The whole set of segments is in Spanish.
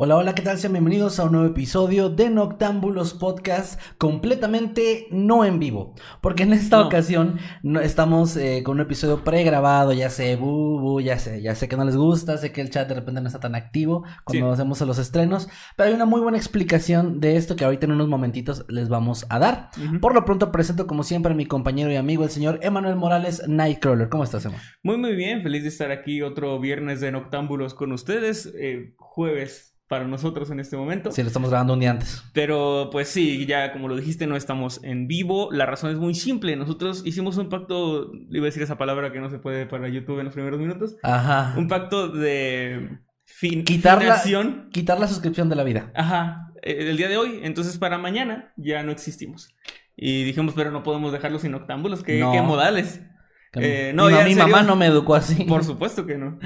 Hola, hola, ¿qué tal? Sean bienvenidos a un nuevo episodio de Noctámbulos Podcast completamente no en vivo. Porque en esta ocasión no, estamos eh, con un episodio pregrabado, ya sé, bu, bu, ya sé, ya sé que no les gusta, sé que el chat de repente no está tan activo cuando hacemos los estrenos, pero hay una muy buena explicación de esto que ahorita en unos momentitos les vamos a dar. Por lo pronto presento como siempre a mi compañero y amigo, el señor Emanuel Morales Nightcrawler. ¿Cómo estás, Emanuel? Muy, muy bien. Feliz de estar aquí otro viernes de Noctámbulos con ustedes. eh, jueves para nosotros en este momento. Sí, lo estamos grabando un día antes. Pero pues sí, ya como lo dijiste, no estamos en vivo. La razón es muy simple. Nosotros hicimos un pacto, iba a decir esa palabra que no se puede para YouTube en los primeros minutos. Ajá. Un pacto de fin Quitar la, quitar la suscripción de la vida. Ajá, eh, el día de hoy. Entonces para mañana ya no existimos. Y dijimos, pero no podemos dejarlos sin octámbulos. ¿Qué, No. qué modales? Eh, no, ya, mi mamá no me educó así. Por supuesto que no.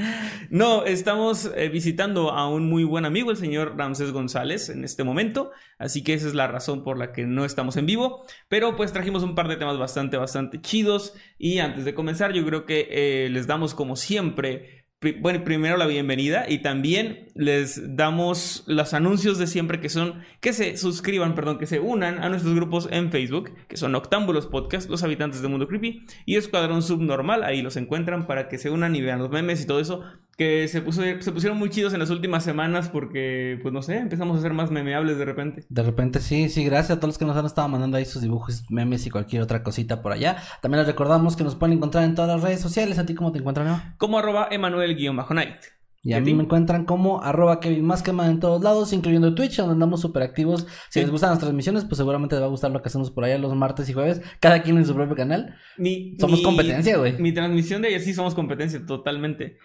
No, estamos eh, visitando a un muy buen amigo, el señor Ramsés González, en este momento. Así que esa es la razón por la que no estamos en vivo. Pero pues trajimos un par de temas bastante, bastante chidos. Y antes de comenzar, yo creo que eh, les damos como siempre. Bueno, primero la bienvenida y también les damos los anuncios de siempre que son que se suscriban, perdón, que se unan a nuestros grupos en Facebook, que son Octámbulos Podcast, Los Habitantes del Mundo Creepy y Escuadrón Subnormal, ahí los encuentran para que se unan y vean los memes y todo eso, que se, puso, se pusieron muy chidos en las últimas semanas porque, pues no sé, empezamos a ser más memeables de repente. De repente sí, sí, gracias a todos los que nos han estado mandando ahí sus dibujos, memes y cualquier otra cosita por allá. También les recordamos que nos pueden encontrar en todas las redes sociales. ¿A ti cómo te encuentran? Como arroba Emanuel-Night. Y a ¿Y a mí me encuentran como arroba Kevin Maskerman en todos lados, incluyendo Twitch, donde andamos súper activos. Si Sí. les gustan las transmisiones, pues seguramente les va a gustar lo que hacemos por allá los martes y jueves, cada quien en su propio canal. Mi, Somos mi- competencia, güey. Mi transmisión de ayer, sí, somos competencia, totalmente.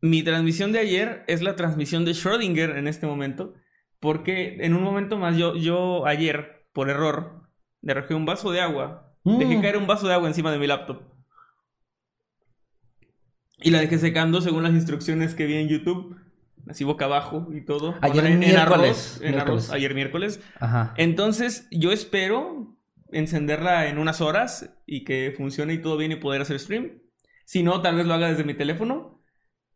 Mi transmisión de ayer es la transmisión de Schrödinger en este momento, porque en un momento más yo, yo ayer, por error, derrojé un vaso de agua, dejé Mm. caer un vaso de agua encima de mi laptop. Y la dejé secando según las instrucciones que vi en YouTube, así boca abajo y todo. Ayer en miércoles, arroz, en miércoles. arroz, ayer miércoles. Ajá. Entonces, yo espero encenderla en unas horas y que funcione y todo bien y poder hacer stream. Si no, tal vez lo haga desde mi teléfono.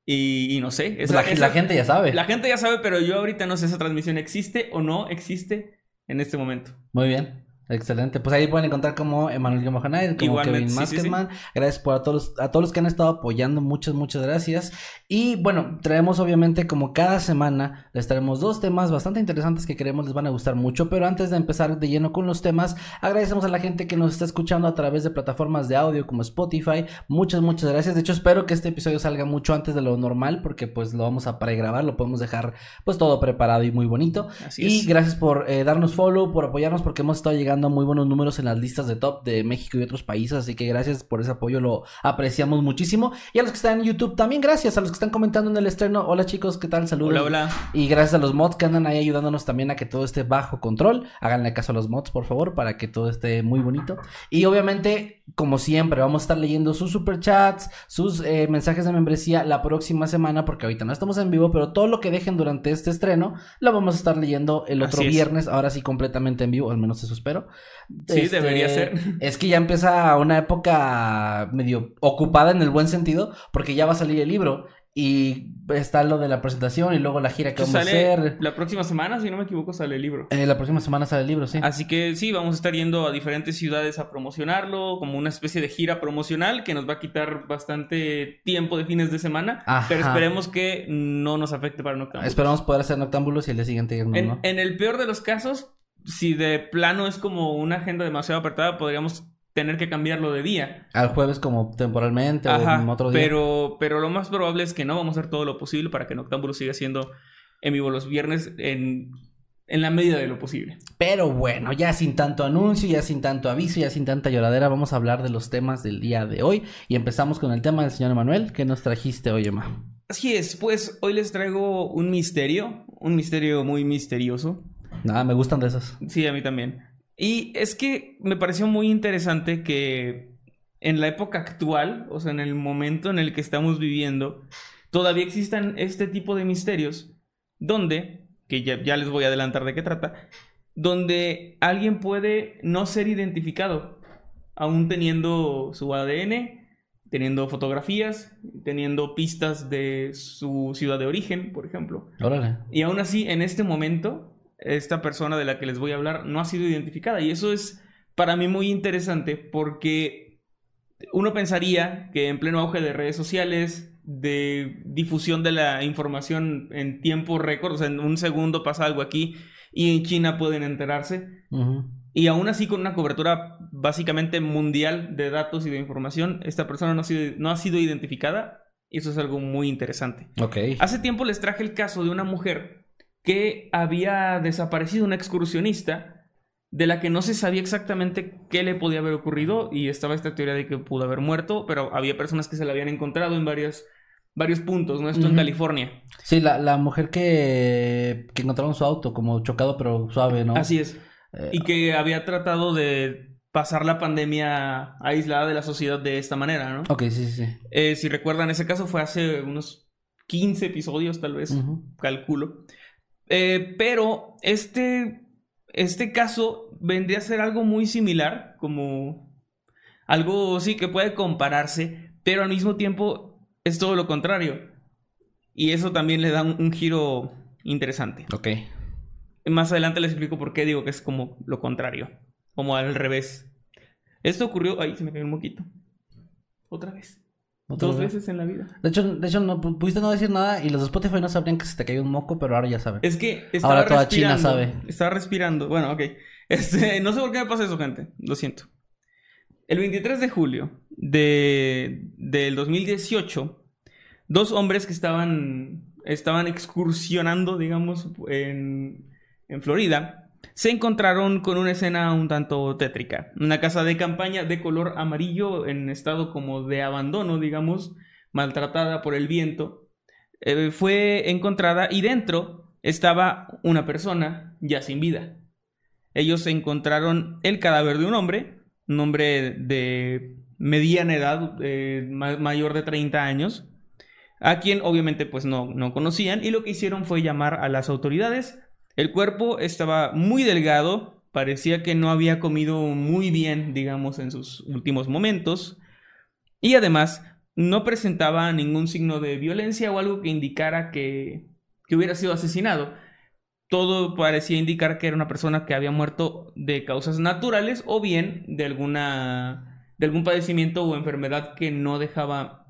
Y, y no sé. Pues esa- la, esa- la gente ya sabe. la gente ya sabe, pero yo ahorita no sé esa transmisión existe o no existe en este momento. Muy bien. Excelente. Pues ahí pueden encontrar como Emanuel Guimojanay, como Igualmente, Kevin sí, sí, sí. Maskerman. Gracias por a todos, a todos los que han estado apoyando. Muchas, muchas gracias. Y bueno, traemos obviamente como cada semana, les traemos dos temas bastante interesantes que creemos les van a gustar mucho. Pero antes de empezar de lleno con los temas, agradecemos a la gente que nos está escuchando a través de plataformas de audio como Spotify. Muchas, muchas gracias. De hecho, espero que este episodio salga mucho antes de lo normal porque pues lo vamos a pregrabar, lo podemos dejar pues todo preparado y muy bonito. Así y es. gracias por eh, darnos follow, por apoyarnos, porque hemos estado llegando muy buenos números en las listas de top de México y otros países. Así que gracias por ese apoyo, lo apreciamos muchísimo. Y a los que están en YouTube también, gracias. A los que están comentando en el estreno. Hola chicos, ¿qué tal? Saludos. Hola, hola. Y gracias a los mods que andan ahí ayudándonos también a que todo esté bajo control. Háganle caso a los mods, por favor, para que todo esté muy bonito. Y obviamente, como siempre, vamos a estar leyendo sus superchats, sus eh, mensajes de membresía la próxima semana, porque ahorita no estamos en vivo, pero todo lo que dejen durante este estreno lo vamos a estar leyendo el otro es. viernes, ahora sí completamente en vivo, al menos eso espero. Sí, este, debería ser. Es que ya empieza una época medio ocupada en el buen sentido, porque ya va a salir el libro. Y está lo de la presentación y luego la gira que vamos a hacer. la próxima semana, si no me equivoco, sale el libro. Eh, la próxima semana sale el libro, sí. Así que sí, vamos a estar yendo a diferentes ciudades a promocionarlo, como una especie de gira promocional que nos va a quitar bastante tiempo de fines de semana, Ajá. pero esperemos que no nos afecte para Noctámbulos. Esperamos poder hacer noctámbulos y el día siguiente irnos, En, ¿no? en el peor de los casos, si de plano es como una agenda demasiado apretada, podríamos tener que cambiarlo de día. Al jueves como temporalmente o Ajá, otro día. pero, pero lo más probable es que no, vamos a hacer todo lo posible para que Noctámbulos siga siendo en vivo los viernes en, en la medida de lo posible. Pero bueno, ya sin tanto anuncio, ya sin tanto aviso, ya sin tanta lloradera, vamos a hablar de los temas del día de hoy. Y empezamos con el tema del señor Emanuel. ¿Qué nos trajiste hoy, Emma? Así es, pues hoy les traigo un misterio, un misterio muy misterioso. Nada, me gustan de esos. Sí, a mí también. Y es que me pareció muy interesante que en la época actual, o sea, en el momento en el que estamos viviendo, todavía existan este tipo de misterios donde, que ya, ya les voy a adelantar de qué trata, donde alguien puede no ser identificado, aún teniendo su ADN, teniendo fotografías, teniendo pistas de su ciudad de origen, por ejemplo. Órale. Y aún así, en este momento, esta persona de la que les voy a hablar no ha sido identificada. Y eso es para mí muy interesante porque uno pensaría que en pleno auge de redes sociales, de difusión de la información en tiempo récord, o sea, en un segundo pasa algo aquí y en China pueden enterarse. Y aún así, con una cobertura básicamente mundial de datos y de información, esta persona no ha sido, no ha sido identificada. Y eso es algo muy interesante. Ok. Hace tiempo les traje el caso de una mujer que había desaparecido, una excursionista, de la que no se sabía exactamente qué le podía haber ocurrido y estaba esta teoría de que pudo haber muerto, pero había personas que se la habían encontrado en varios, varios puntos, ¿no? Esto en. California. Sí, la, la mujer que, que encontraron su auto como chocado pero suave, ¿no? Así es. Eh, Y que había tratado de pasar la pandemia aislada de la sociedad de esta manera, ¿no? Ok, sí, sí. Eh, si recuerdan, ese caso fue hace unos 15 episodios, tal vez, calculo. Eh, pero este, este caso vendría a ser algo muy similar, como algo, sí, que puede compararse, pero al mismo tiempo es todo lo contrario. Y eso también le da un, un giro interesante. Ok. Más adelante les explico por qué digo que es como lo contrario, como al revés. Esto ocurrió, ay, se me cayó un moquito. Otra vez. ¿Otra Dos vez? veces en la vida. De hecho, de hecho no pu- pudiste no decir nada y los de Spotify no sabrían que se te cayó un moco, pero ahora ya saben. Es que estaba Ahora toda China sabe. Estaba respirando. Bueno, ok. Este, no sé por qué me pasa eso, gente. Lo siento. El 23 de julio de, del 2018, dos hombres que estaban, estaban excursionando, digamos, en, en Florida, se encontraron con una escena un tanto tétrica. Una casa de campaña de color amarillo en estado como de abandono, digamos, maltratada por el viento, eh, fue encontrada y dentro estaba una persona ya sin vida. Ellos encontraron el cadáver de un hombre, un hombre de mediana edad, eh, ma- mayor de 30 años, a quien obviamente pues no, no conocían y lo que hicieron fue llamar a las autoridades. El cuerpo estaba muy delgado, parecía que no había comido muy bien, digamos, en sus últimos momentos y además no presentaba ningún signo de violencia o algo que indicara que, que hubiera sido asesinado. Todo parecía indicar que era una persona que había muerto de causas naturales o bien de alguna de algún padecimiento o enfermedad que no dejaba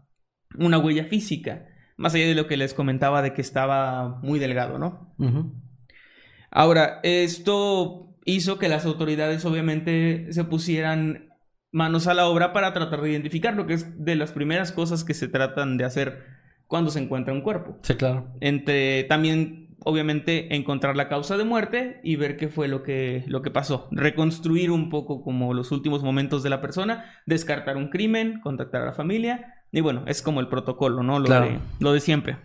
una huella física, más allá de lo que les comentaba de que estaba muy delgado, ¿no? Ahora, esto hizo que las autoridades obviamente se pusieran manos a la obra para tratar de identificarlo, que es de las primeras cosas que se tratan de hacer cuando se encuentra un cuerpo. Sí, claro. Entre también, obviamente, encontrar la causa de muerte y ver qué fue lo que, lo que pasó. Reconstruir un poco como los últimos momentos de la persona, descartar un crimen, contactar a la familia. Y bueno, es como el protocolo, ¿no? Lo, Claro. de, lo de siempre.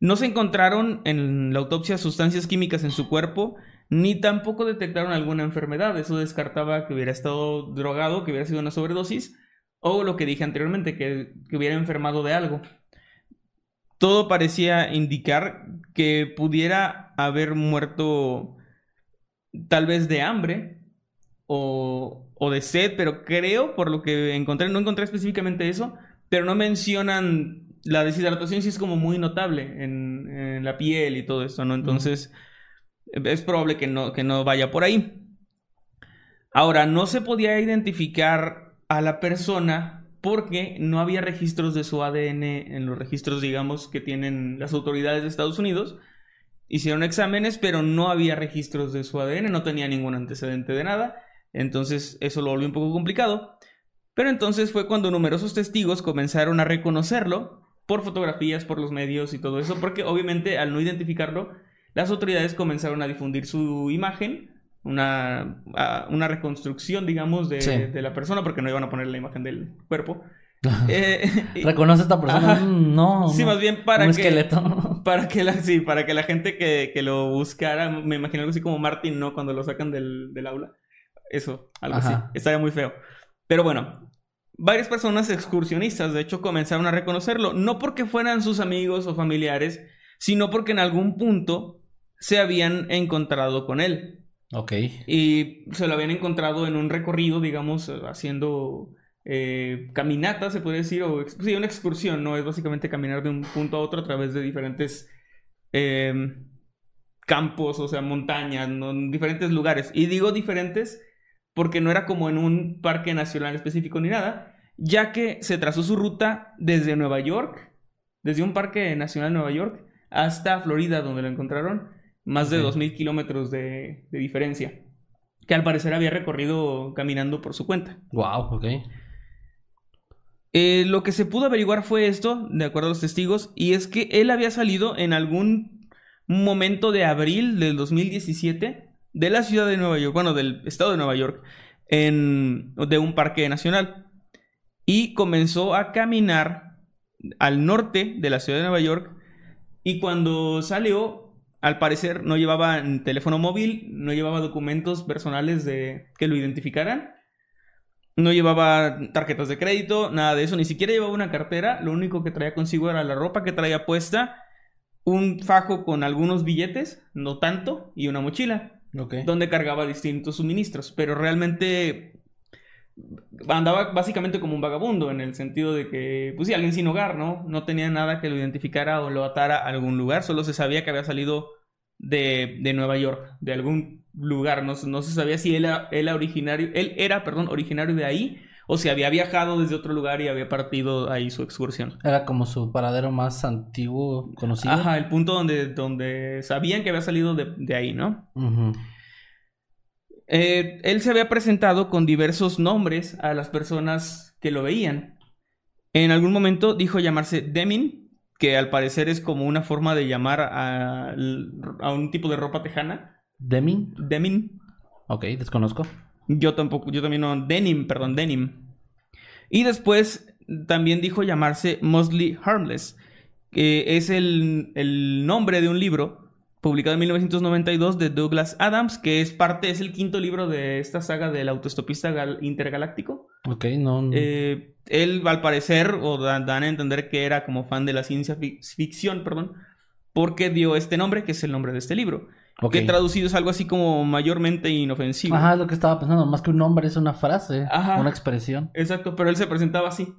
No se encontraron en la autopsia sustancias químicas en su cuerpo, ni tampoco detectaron alguna enfermedad. Eso descartaba que hubiera estado drogado, que hubiera sido una sobredosis, o lo que dije anteriormente, que, que hubiera enfermado de algo. Todo parecía indicar que pudiera haber muerto tal vez de hambre o, o de sed, pero creo, por lo que encontré, no encontré específicamente eso, pero no mencionan la deshidratación, sí es como muy notable en, en la piel y todo eso, ¿no? Entonces, es probable que no, que no vaya por ahí. Ahora, no se podía identificar a la persona porque no había registros de su ADN en los registros, digamos, que tienen las autoridades de Estados Unidos. Hicieron exámenes, pero no había registros de su ADN, no tenía ningún antecedente de nada. Entonces, eso lo volvió un poco complicado. Pero entonces fue cuando numerosos testigos comenzaron a reconocerlo por fotografías, por los medios y todo eso, porque obviamente al no identificarlo, las autoridades comenzaron a difundir su imagen, una, a- una reconstrucción, digamos, de, Sí. de la persona, porque no iban a poner la imagen del cuerpo. Eh, ¿Reconoce a esta persona? Ajá. Mm, No. Sí, no. más bien para Un que- esqueleto. para que la, sí, para que la gente que, que lo buscara, me imagino algo así como Martin, ¿no? Cuando lo sacan del, del aula. Eso, algo Ajá. así. Estaría muy feo. Pero bueno, varias personas excursionistas, de hecho, comenzaron a reconocerlo. No porque fueran sus amigos o familiares, sino porque en algún punto se habían encontrado con él. Ok. Y se lo habían encontrado en un recorrido, digamos, haciendo eh, caminata, se puede decir, o sí, una excursión, ¿no? Es básicamente caminar de un punto a otro a través de diferentes eh, campos, o sea, montañas, diferentes lugares. Y digo diferentes porque no era como en un parque nacional específico ni nada, ya que se trazó su ruta desde Nueva York, desde un parque nacional de Nueva York, hasta Florida, donde lo encontraron, más de Ok. 2.000 kilómetros de, de diferencia, que al parecer había recorrido caminando por su cuenta. Wow, ok. Eh, lo que se pudo averiguar fue esto, de acuerdo a los testigos, y es que él había salido en algún momento de abril del 2017 de la ciudad de Nueva York, bueno, del estado de Nueva York, en, de un parque nacional, y comenzó a caminar al norte de la ciudad de Nueva York, y cuando salió, al parecer no llevaba teléfono móvil, no llevaba documentos personales de que lo identificaran. No llevaba tarjetas de crédito, nada de eso, ni siquiera llevaba una cartera, lo único que traía consigo era la ropa que traía puesta, un fajo con algunos billetes, no tanto, y una mochila, Donde cargaba distintos suministros, pero realmente andaba básicamente como un vagabundo, en el sentido de que, pues sí, alguien sin hogar, ¿no? No tenía nada que lo identificara o lo atara a algún lugar, solo se sabía que había salido de, de Nueva York, de algún lugar, no, no se sabía si él era, él originario, él era, perdón, originario de ahí, o si había viajado desde otro lugar y había partido ahí su excursión. Era como su paradero más antiguo conocido. Ajá, el punto donde, donde sabían que había salido de, de ahí, ¿no? Eh, él se había presentado con diversos nombres a las personas que lo veían. En algún momento dijo llamarse Demin, que al parecer es como una forma de llamar a, a un tipo de ropa tejana. Deming. Demin. Ok, desconozco. Yo tampoco, yo también no. Denim, perdón, Denim. Y después también dijo llamarse Mostly Harmless, que es el, el nombre de un libro publicado en 1992 de Douglas Adams, que es parte, es el quinto libro de esta saga del autoestopista gal- intergaláctico. Ok, no. Eh, él, al parecer, o da- dan a entender que era como fan de la ciencia fic- ficción, perdón, porque dio este nombre, que es el nombre de este libro. Ok. Que traducido es algo así como mayormente inofensivo. Ajá, es lo que estaba pensando. Más que un nombre es una frase. Ajá. Una expresión. Exacto, pero él se presentaba así.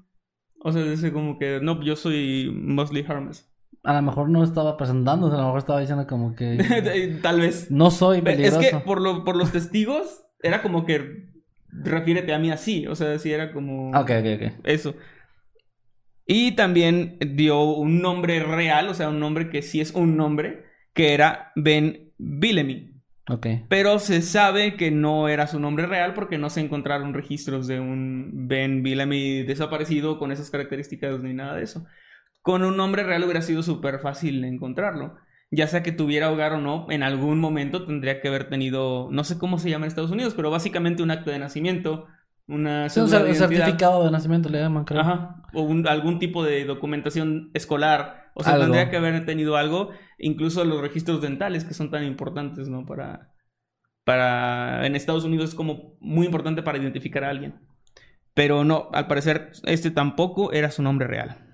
O sea, dice como que, no, yo soy mostly harmless. A lo mejor no estaba presentándose, a lo mejor estaba diciendo como que Tal vez. no soy Es peligroso. que por, lo, por los testigos, era como que refiérete a mí así. O sea, sí era como... Ok, ok, ok. Eso. Y también dio un nombre real, o sea, un nombre que sí es un nombre, que era Ben Billemy. Ok. Pero se sabe que no era su nombre real porque no se encontraron registros de un Ben Billamy desaparecido con esas características ni nada de eso. Con un nombre real hubiera sido súper fácil encontrarlo. Ya sea que tuviera hogar o no, en algún momento tendría que haber tenido, no sé cómo se llama en Estados Unidos, pero básicamente un acto de nacimiento, una Sí, un de certificado de nacimiento le llaman, creo. Ajá. O un- algún tipo de documentación escolar. O sea, Algo. tendría que haber tenido algo. Incluso los registros dentales que son tan importantes, ¿no? Para. Para. En Estados Unidos es como muy importante para identificar a alguien. Pero no, al parecer, este tampoco era su nombre real.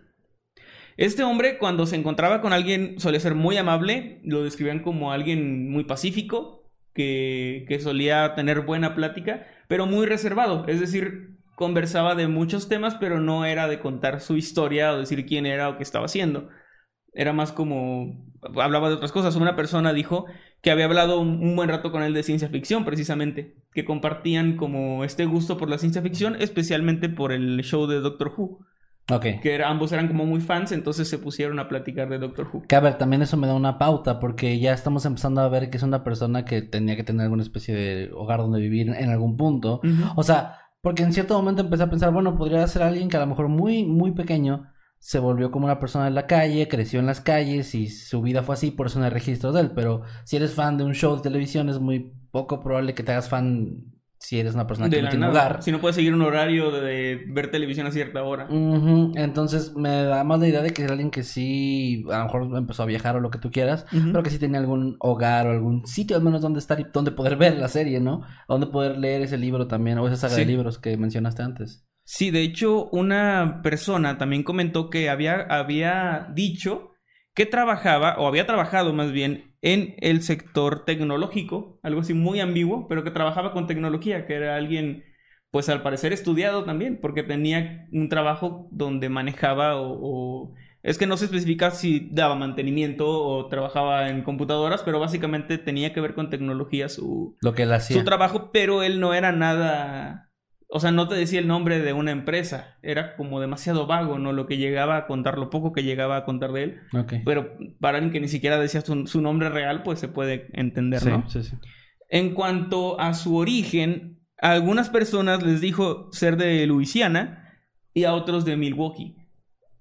Este hombre, cuando se encontraba con alguien, solía ser muy amable. Lo describían como alguien muy pacífico. que, que solía tener buena plática, pero muy reservado. Es decir, conversaba de muchos temas, pero no era de contar su historia o decir quién era o qué estaba haciendo. Era más como hablaba de otras cosas. Una persona dijo que había hablado un, buen rato con él de ciencia ficción, precisamente, que compartían como este gusto por la ciencia ficción, especialmente por el show de Doctor Who, Ok. que era- ambos eran como muy fans, entonces se pusieron a platicar de Doctor Who. Que a ver, también eso me da una pauta, porque ya estamos empezando a ver que es una persona que tenía que tener alguna especie de hogar donde vivir en algún punto. O sea, porque en cierto momento empecé a pensar, bueno, podría ser alguien que a lo mejor muy, muy pequeño se volvió como una persona de la calle, creció en las calles y su vida fue así, por eso no hay registros de él. Pero si eres fan de un show de televisión, es muy poco probable que te hagas fan si eres una persona que de no tiene nada. hogar. Si no puedes seguir un horario de ver televisión a cierta hora. Entonces me da más la idea de que es alguien que sí, a lo mejor empezó a viajar o lo que tú quieras, pero que sí tenía algún hogar o algún sitio al menos donde estar y donde poder ver la serie, ¿no? Donde poder leer ese libro también, o esa saga de libros que mencionaste antes. Sí, de hecho, una persona también comentó que había, había dicho que trabajaba, o había trabajado más bien, en el sector tecnológico, algo así muy ambiguo, pero que trabajaba con tecnología, que era alguien, pues al parecer estudiado también, porque tenía un trabajo donde manejaba o... o- Es que no se especifica si daba mantenimiento o trabajaba en computadoras, pero básicamente tenía que ver con tecnología su, Lo que él hacía. su trabajo, pero él no era nada. O sea, no te decía el nombre de una empresa. Era como demasiado vago, ¿no? Lo que llegaba a contar, lo poco que llegaba a contar de él. Ok. Pero para alguien que ni siquiera decía su, su nombre real, pues se puede entender, Sí, ¿no? sí, sí. En cuanto a su origen, a algunas personas les dijo ser de Luisiana y a otros de Milwaukee.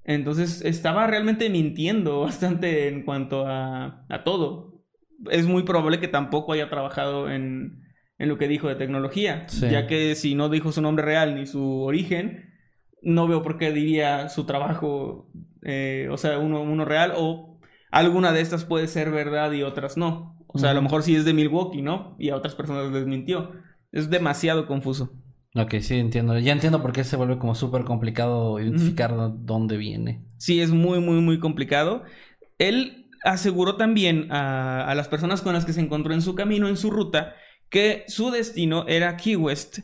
Entonces estaba realmente mintiendo bastante en cuanto a, a todo. Es muy probable que tampoco haya trabajado en, en lo que dijo de tecnología, Sí. ya que si no dijo su nombre real ni su origen, no veo por qué diría su trabajo, eh, o sea, uno, uno real o alguna de estas puede ser verdad y otras no. O sea, a lo mejor sí es de Milwaukee, ¿no? Y a otras personas les mintió. Es demasiado confuso. Ok, sí, entiendo. Ya entiendo por qué se vuelve como súper complicado identificar de dónde viene. Sí, es muy, muy, muy complicado. Él aseguró también a, a las personas con las que se encontró en su camino, en su ruta, que su destino era Key West,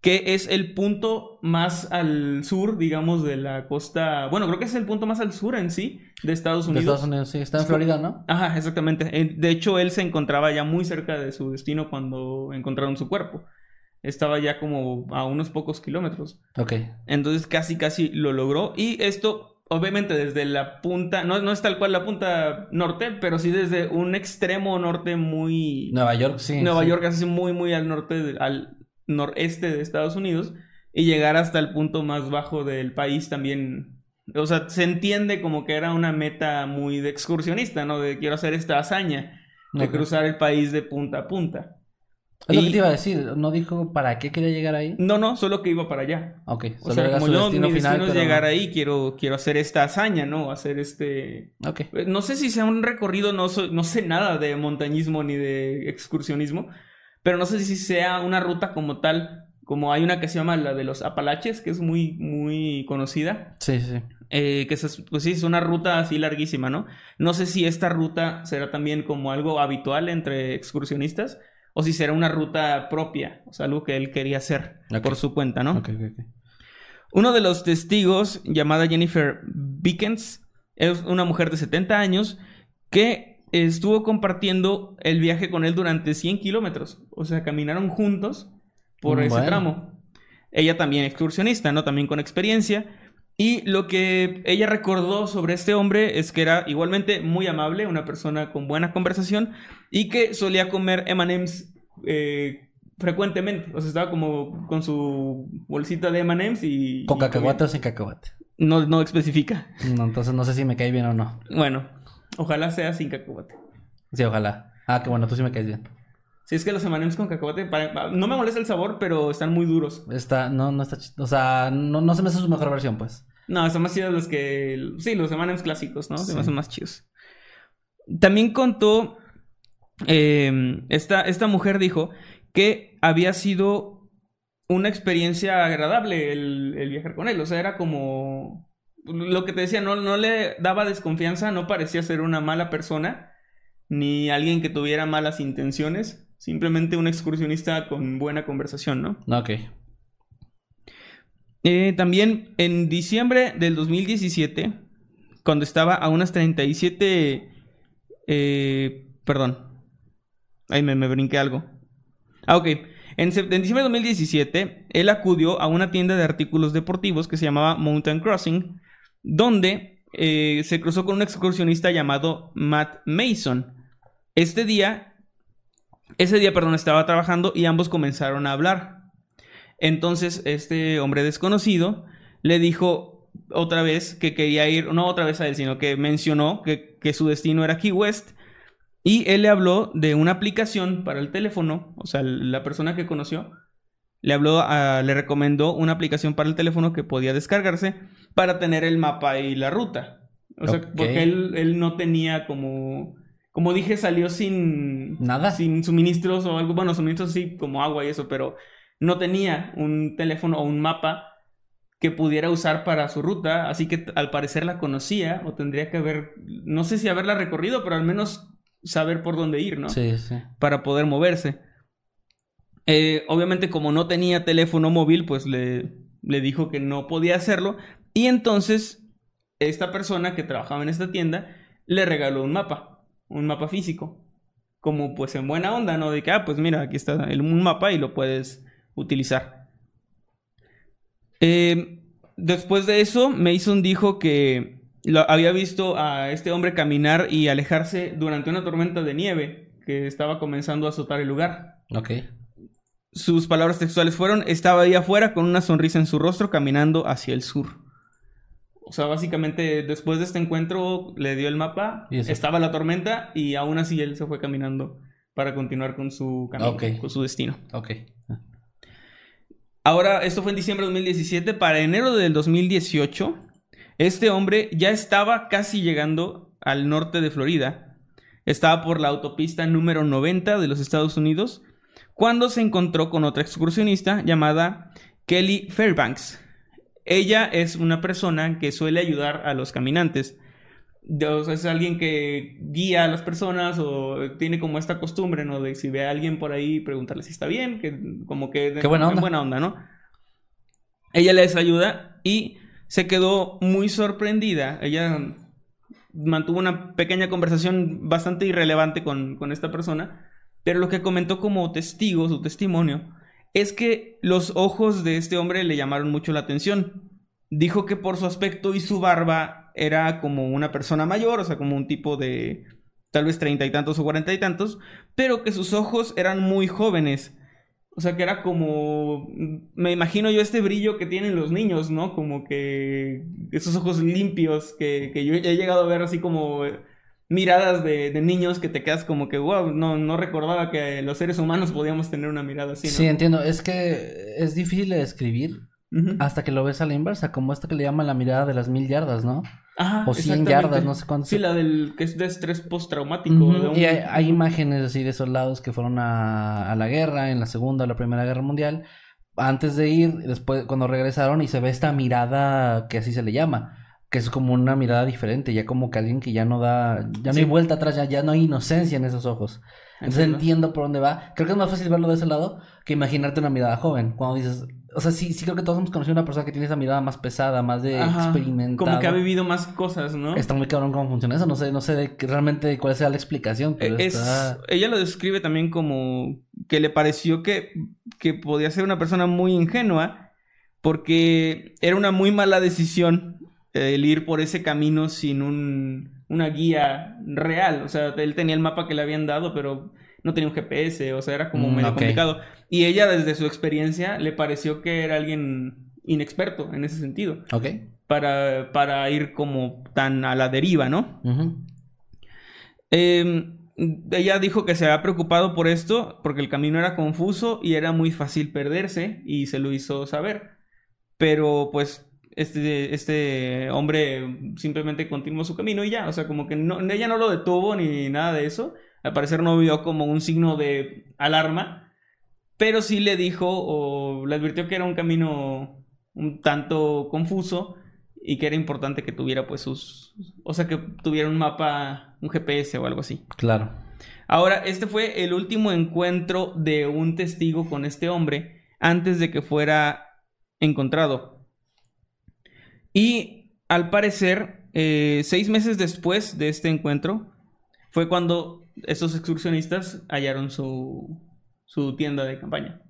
que es el punto más al sur, digamos, de la costa. Bueno, creo que es el punto más al sur en sí de Estados De Unidos. Estados Unidos, sí. Está en Florida, ¿no? Ajá, exactamente. Eh, De hecho, él se encontraba ya muy cerca de su destino cuando encontraron su cuerpo. Estaba ya como a unos pocos kilómetros. Ok. Entonces casi casi lo logró. Y esto, obviamente, desde la punta, no, no es tal cual la punta norte, pero sí desde un extremo norte muy... Nueva York, sí. Nueva sí. York, así muy, muy al norte, de- al noreste de Estados Unidos. Y llegar hasta el punto más bajo del país también. O sea, se entiende como que era una meta muy de excursionista, ¿no? De quiero hacer esta hazaña. De cruzar el país de punta a punta. Es lo Y- que te iba a decir. ¿No dijo para qué quería llegar ahí? No, no, solo que iba para allá. Ok. O solo sea, era como su yo, destino mi final, destino es llegar ahí, quiero, quiero hacer esta hazaña, ¿no? Hacer este... Ok. eh, No sé si sea un recorrido, no, soy- no sé nada de montañismo ni de excursionismo, pero no sé si sea una ruta como tal, como hay una que se llama la de los Apalaches, que es muy, muy conocida, Sí, sí. eh, que es, pues sí, es una ruta así larguísima, ¿no? No sé si esta ruta será también como algo habitual entre excursionistas o si será una ruta propia, o sea, algo que él quería hacer por su cuenta, ¿no? Uno de los testigos, llamada Jennifer Bickens, es una mujer de 70 años que estuvo compartiendo el viaje con él durante 100 kilómetros. O sea, caminaron juntos por ese tramo. Ella también excursionista, ¿no? También con experiencia. Y lo que ella recordó sobre este hombre es que era igualmente muy amable, una persona con buena conversación y que solía comer M&M's eh, frecuentemente. O sea, estaba como con su bolsita de M&M's y... ¿Con y cacahuate o sin cacahuate? no, no especifica. No, entonces no sé si me cae bien o no. Bueno, ojalá sea sin cacahuate. Sí, ojalá. Ah, qué bueno, tú sí me caes bien. Si es que los M&M's con cacahuate, para- no me molesta el sabor, pero están muy duros. Está, no, no está O sea, no, no se me hace su mejor versión, pues. No, están más chidos los que... Sí, los M&M's clásicos, ¿no? Se Sí. me hacen más chidos. También contó... eh, esta, esta mujer dijo que había sido una experiencia agradable el, el viajar con él. O sea, era como... Lo que te decía, no, no le daba desconfianza, no parecía ser una mala persona, ni alguien que tuviera malas intenciones. Simplemente un excursionista con buena conversación, ¿no? Ok. Eh, también en diciembre del 2017, cuando estaba a unas 37... eh, perdón. Ahí me, me brinqué algo. Ah, ok. En, diciembre de 2017, él acudió a una tienda de artículos deportivos que se llamaba Mountain Crossing, donde eh, se cruzó con un excursionista llamado Matt Mason. Este día, ese día, perdón, estaba trabajando y ambos comenzaron a hablar. Entonces, este hombre desconocido le dijo otra vez que quería ir, no otra vez a él, sino que mencionó que, que su destino era Key West. Y él le habló de una aplicación para el teléfono, o sea, la persona que conoció le habló, a- le recomendó una aplicación para el teléfono que podía descargarse para tener el mapa y la ruta. O sea, porque él, él no tenía como, como dije, salió sin Nada. sin suministros o algo, bueno, suministros sí, como agua y eso, pero no tenía un teléfono o un mapa que pudiera usar para su ruta, así que al parecer la conocía o tendría que haber, no sé si haberla recorrido, pero al menos saber por dónde ir, ¿no? Sí, sí. Para poder moverse. Eh, obviamente como no tenía teléfono móvil, pues le, le dijo que no podía hacerlo y entonces esta persona que trabajaba en esta tienda le regaló un mapa, un mapa físico como pues en buena onda, ¿no? De que, ah, pues mira, aquí está el, un mapa y lo puedes utilizar. Eh, después de eso, Mason dijo que lo, había visto a este hombre caminar y alejarse durante una tormenta de nieve que estaba comenzando a azotar el lugar. Ok. Sus palabras textuales fueron, estaba ahí afuera con una sonrisa en su rostro caminando hacia el sur. O sea, básicamente después de este encuentro le dio el mapa, Y estaba la tormenta y aún así él se fue caminando para continuar con su camino, Ok. con su destino. Ok. Ahora, esto fue en diciembre de 2017. Para enero del 2018, este hombre ya estaba casi llegando al norte de Florida. Estaba por la autopista número 90 de los Estados Unidos cuando se encontró con otra excursionista llamada Kelly Fairbanks. Ella es una persona que suele ayudar a los caminantes. Es alguien que guía a las personas o tiene como esta costumbre, ¿no? De si ve a alguien por ahí, preguntarle si está bien, que como que... de- Qué buena onda. buena onda, ¿no? Ella les ayuda y se quedó muy sorprendida. Ella mantuvo una pequeña conversación bastante irrelevante con, con esta persona, pero lo que comentó como testigo, su testimonio, es que los ojos de este hombre le llamaron mucho la atención. Dijo que por su aspecto y su barba era como una persona mayor, o sea, como un tipo de tal vez treinta y tantos o cuarenta y tantos, pero que sus ojos eran muy jóvenes. O sea, que era como, me imagino yo este brillo que tienen los niños, ¿no? Como que esos ojos limpios que, que yo he llegado a ver así como miradas de, de niños que te quedas como que, wow, no, no recordaba que los seres humanos podíamos tener una mirada así, ¿no? Sí, entiendo. Es que es difícil de describir hasta que lo ves a la inversa, como esta que le llaman la mirada de las mil yardas, ¿no? Ajá, o 100 exactamente. yardas, no sé cuánto. Sí, la del que es de estrés postraumático. Un- Y hay, hay imágenes así de soldados que fueron a, a la guerra, en la Segunda o la Primera Guerra Mundial, antes de ir, después cuando regresaron y se ve esta mirada que así se le llama, que es como una mirada diferente, ya como que alguien que ya no da, ya no Sí. hay vuelta atrás, ya, ya no hay inocencia en esos ojos. Entonces Entiendo. entiendo por dónde va. Creo que es más fácil verlo de ese lado que imaginarte una mirada joven. Cuando dices, o sea, sí, sí creo que todos hemos conocido a una persona que tiene esa mirada más pesada, más de experimentada. Como que ha vivido más cosas, ¿no? Está muy cabrón cómo funciona eso. No sé, no sé de realmente cuál sea la explicación, pero Eh, Es, está... ella lo describe también como que le pareció que, que podía ser una persona muy ingenua porque era una muy mala decisión el ir por ese camino sin un, una guía real. O sea, él tenía el mapa que le habían dado, pero no tenía un GPS, o sea, era como Mm, medio complicado. Y ella, desde su experiencia, le pareció que era alguien inexperto en ese sentido, Ok. para, para ir como tan a la deriva, ¿no? Eh, ella dijo que se había preocupado por esto porque el camino era confuso y era muy fácil perderse y se lo hizo saber. Pero pues este, este hombre simplemente continuó su camino y ya, o sea, como que no, ella no lo detuvo ni nada de eso. Al parecer no vio como un signo de alarma, pero sí le dijo o le advirtió que era un camino un tanto confuso y que era importante que tuviera pues sus, o sea, que tuviera un mapa, un GPS o algo así. Claro. Ahora, este fue el último encuentro de un testigo con este hombre antes de que fuera encontrado. Y al parecer, eh, seis meses después de este encuentro, fue cuando estos excursionistas hallaron su, su tienda de campaña.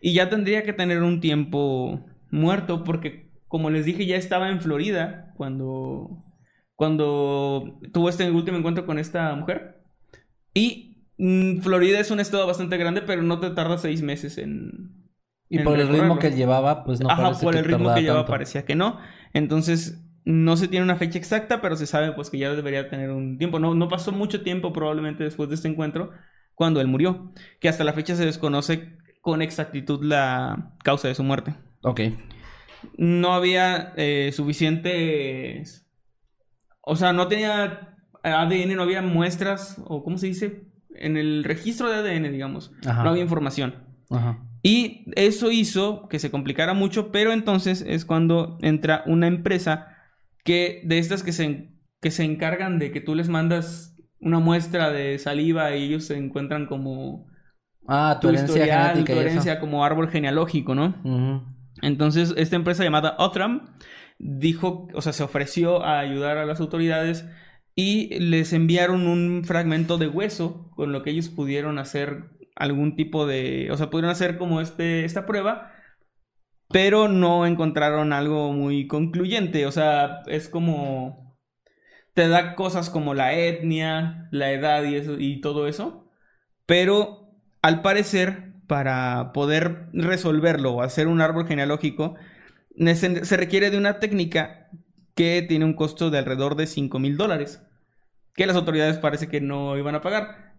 Y ya tendría que tener un tiempo muerto porque, como les dije, ya estaba en Florida cuando, cuando tuvo este último encuentro con esta mujer. Y mm, Florida es un estado bastante grande, pero no te tarda seis meses en... Y en por el ritmo que llevaba, pues no Ajá, por que el ritmo que llevaba tanto. parecía que no. Entonces, no se tiene una fecha exacta, pero se sabe pues que ya debería tener un tiempo. No, no pasó mucho tiempo probablemente después de este encuentro cuando él murió. Que hasta la fecha se desconoce con exactitud la causa de su muerte. Ok. No había eh, suficientes... O sea, no tenía ADN, no había muestras, o ¿cómo se dice? En el registro de ADN, digamos. Ajá. No había información. Ajá. Y eso hizo que se complicara mucho, pero entonces es cuando entra una empresa que de estas que se, que se encargan de que tú les mandas una muestra de saliva y ellos se encuentran como Ah, tu, tu herencia historial, tu eso. como árbol genealógico, ¿no? Entonces, esta empresa llamada Otram dijo, o sea, se ofreció a ayudar a las autoridades y les enviaron un fragmento de hueso con lo que ellos pudieron hacer algún tipo de, o sea, pudieron hacer como este, esta prueba, pero no encontraron algo muy concluyente, o sea, es como, te da cosas como la etnia, la edad y, eso, y todo eso, pero al parecer, para poder resolverlo o hacer un árbol genealógico, se requiere de una técnica que tiene un costo de alrededor de 5 mil dólares, que las autoridades parece que no iban a pagar.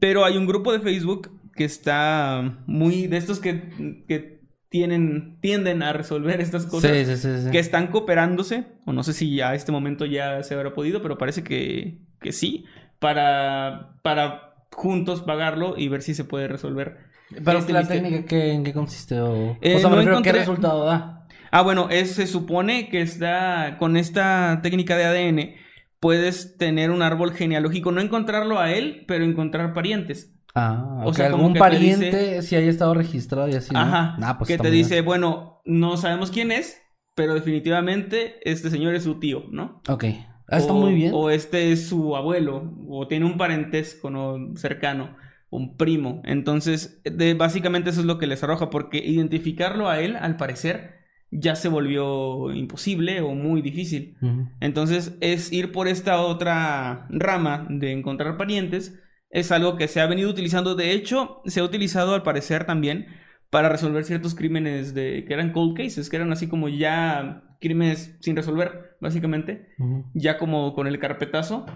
Pero hay un grupo de Facebook que está muy de estos que, que tienen, tienden a resolver estas cosas Sí, sí, sí, que están cooperándose, o no sé si a este momento ya se habrá podido, pero parece que, que sí, para, para juntos pagarlo y ver si se puede resolver. Pero este la misterio. técnica, ¿qué, ¿en qué consiste? O, Eh, o sea, me no refiero, ¿qué resultado da? Ah, bueno, es, se supone que está con esta técnica de ADN puedes tener un árbol genealógico, no encontrarlo a él, pero encontrar parientes. Ah, O sea, algún pariente dice- si haya estado registrado y así, ¿no? Ajá. Ah, pues que te dice, bien. bueno, no sabemos quién es, pero definitivamente este señor es su tío, ¿no? Ok. Ah, está o, muy bien. O este es su abuelo, o tiene un parentesco ¿no? cercano, un primo. Entonces, de, básicamente eso es lo que les arroja, porque identificarlo a él, al parecer, ya se volvió imposible o muy difícil. Entonces, es ir por esta otra rama de encontrar parientes. Es algo que se ha venido utilizando. De hecho, se ha utilizado al parecer también para resolver ciertos crímenes de que eran cold cases, que eran así como ya crímenes sin resolver, básicamente ya como con el carpetazo.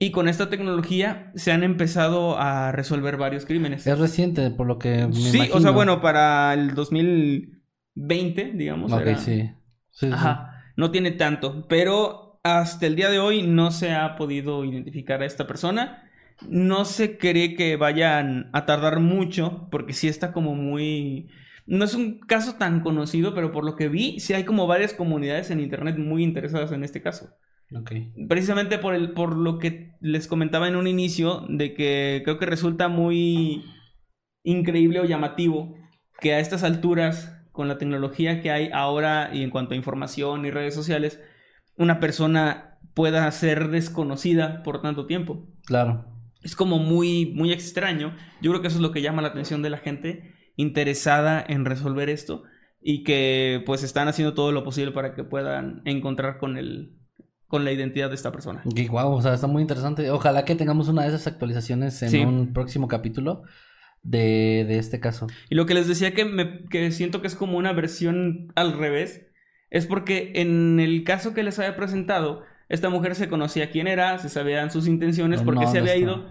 Y con esta tecnología se han empezado a resolver varios crímenes. Es reciente, por lo que me sí, o sea, imagino. bueno, para el 2020, digamos. Ok, era- sí. Sí, sí. Ajá, no tiene tanto, pero hasta el día de hoy no se ha podido identificar a esta persona. No se cree que vayan a tardar mucho, porque sí está como muy... No es un caso tan conocido, pero por lo que vi, sí hay como varias comunidades en internet muy interesadas en este caso. Precisamente por, el, por lo que les comentaba en un inicio, de que creo que resulta muy increíble o llamativo que a estas alturas, con la tecnología que hay ahora y en cuanto a información y redes sociales, una persona pueda ser desconocida por tanto tiempo. Claro. Es como muy, muy extraño. Yo creo que eso es lo que llama la atención de la gente interesada en resolver esto y que pues están haciendo todo lo posible para que puedan encontrar con el con la identidad de esta persona. Y wow, o sea, está muy interesante. Ojalá que tengamos una de esas actualizaciones en Sí. un próximo capítulo de, de este caso. Y lo que les decía que, me, que siento que es como una versión al revés, es porque en el caso que les había presentado, esta mujer se conocía quién era, se sabían sus intenciones, Pero por qué no se había ido,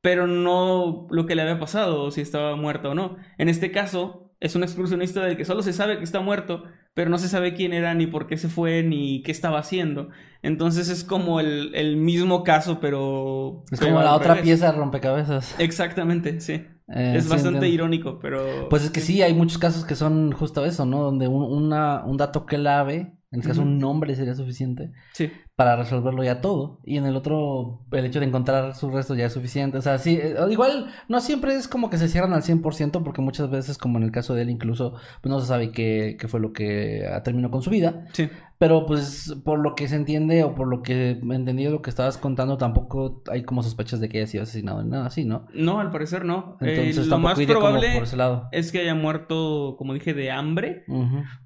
pero no lo que le había pasado, o si estaba muerta o no. En este caso, es un excursionista del que solo se sabe que está muerto, pero no se sabe quién era, ni por qué se fue, ni qué estaba haciendo. Entonces es como el, el mismo caso, pero... Es como la otra revés. pieza de rompecabezas. Exactamente, sí. Eh, es sí, bastante entiendo. irónico, pero... Pues es que sí, hay muchos casos que son justo eso, ¿no? Donde un, una, un dato clave, en este caso un nombre sería suficiente, Sí. Para resolverlo ya todo. Y en el otro, el hecho de encontrar sus restos ya es suficiente. O sea, sí, eh, igual no siempre es como que se cierran al 100%, porque muchas veces, como en el caso de él, incluso pues no se sabe qué, qué fue lo que ah, terminó con su vida. Sí. Pero pues por lo que se entiende o por lo que he entendido lo que estabas contando, tampoco hay como sospechas de que haya sido asesinado ni nada así, ¿no? No, al parecer no. Eh, Entonces lo tampoco más probable por ese lado. es que haya muerto, como dije, de hambre.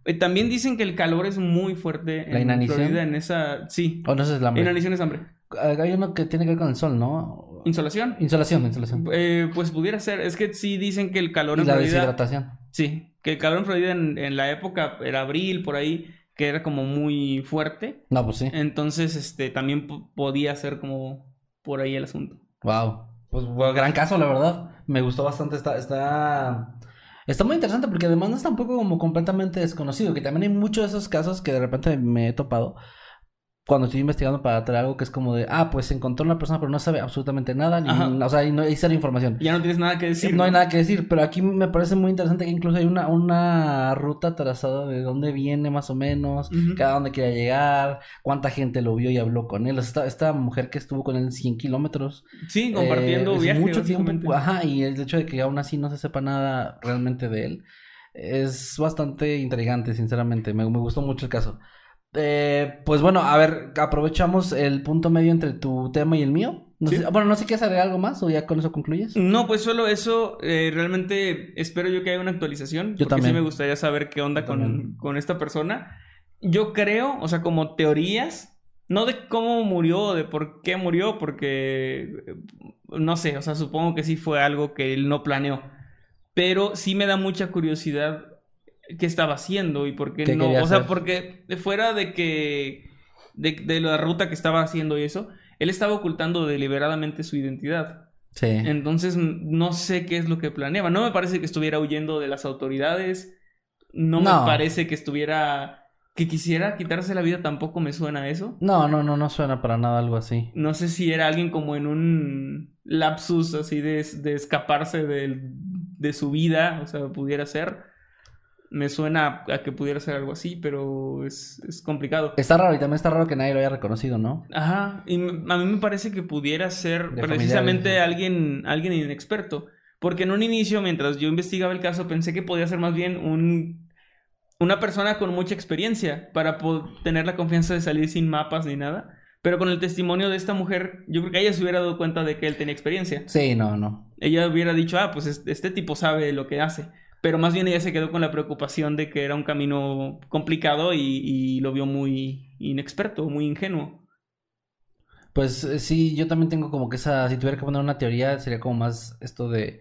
Eh, también dicen que el calor es muy fuerte ¿La en? Florida, en esa... Sí. O no es la hambre. Inanición es hambre. Hay uno que tiene que ver con el sol, ¿no? ¿Insolación? Insolación, insolación. Eh, pues pudiera ser. Es que sí dicen que el calor Y en la Florida... deshidratación. Sí, que el calor en Florida en, en la época, era abril, por ahí, que era como muy fuerte. No, pues sí. Entonces, este, también po- podía ser como por ahí el asunto. Wow. Pues gran caso, la verdad. Me gustó bastante. Está, está, está muy interesante porque además no es tampoco como completamente desconocido. Que también hay muchos de esos casos que de repente me he topado cuando estoy investigando para traer algo que es como de, ah, pues se encontró una persona pero no sabe absolutamente nada. Ni, o sea, y no hay cero información. Ya no tienes nada que decir. no hay nada que decir, pero aquí me parece muy interesante que incluso hay una, una ruta trazada de dónde viene más o menos, cada dónde quiere llegar, cuánta gente lo vio y habló con él. Esta, esta mujer que estuvo con él 100 kilómetros. Sí, compartiendo eh, es viaje, mucho tiempo. Ajá, y el hecho de que aún así no se sepa nada realmente de él es bastante intrigante, sinceramente. Me, me gustó mucho el caso. Eh, pues bueno, a ver, aprovechamos el punto medio entre tu tema y el mío. No Sí. sé- bueno, no sé quieres agregar algo más o ya con eso concluyes. No, pues solo eso. eh, realmente espero yo que haya una actualización. Yo porque también. sí me gustaría saber qué onda con, con esta persona. Yo creo, o sea, como teorías, no de cómo murió de por qué murió, porque eh, no sé, o sea, supongo que sí fue algo que él no planeó. Pero sí me da mucha curiosidad qué estaba haciendo y por qué, ¿Qué no. O sea, hacer? porque fuera de que. De, de la ruta que estaba haciendo y eso, él estaba ocultando deliberadamente su identidad. Sí. Entonces no sé qué es lo que planeaba. No me parece que estuviera huyendo de las autoridades. No, No. me parece que estuviera... Que quisiera quitarse la vida tampoco me suena eso. No, no, no, no suena para nada algo así. No sé si era alguien como en un lapsus así de, de escaparse del- de su vida. O sea, pudiera ser. Me suena a que pudiera ser algo así, pero es, es complicado. Está raro y también está raro que nadie lo haya reconocido, ¿no? Ajá, y a mí me parece que pudiera ser De precisamente alguien, alguien inexperto. Porque en un inicio, mientras yo investigaba el caso, pensé que podía ser más bien un, una persona con mucha experiencia para tener la confianza de salir sin mapas ni nada. Pero con el testimonio de esta mujer, yo creo que ella se hubiera dado cuenta de que él tenía experiencia. Sí, no, no. Ella hubiera dicho, ah, pues es- este tipo sabe lo que hace. Pero más bien ella se quedó con la preocupación de que era un camino complicado y, y lo vio muy inexperto, muy ingenuo. Pues eh, sí, yo también tengo como que esa, si tuviera que poner una teoría, sería como más esto de,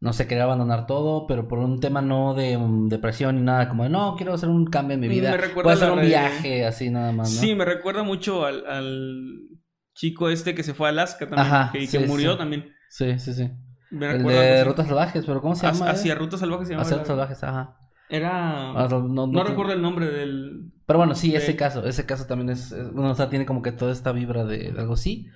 no sé, querer abandonar todo, pero por un tema no de um, depresión ni nada, como de, no, quiero hacer un cambio en mi Me vida. recuerda Puede ser un viaje, así nada más, ¿no? Sí, me recuerda mucho al, al chico este que se fue a Alaska también Ajá, que, y sí, que murió sí. también. Sí, sí, sí. Me El de. Rutas Salvajes, pero ¿cómo se Hacia- llama? Hacia eh? Rutas Salvajes se llama. Hacia Rutas Salvajes, ajá. Era... Ah, no, no- no recuerdo el nombre del... Pero bueno, sí, de- ese caso, ese caso también es, es- bueno, o sea, tiene como que toda esta vibra de, de algo así.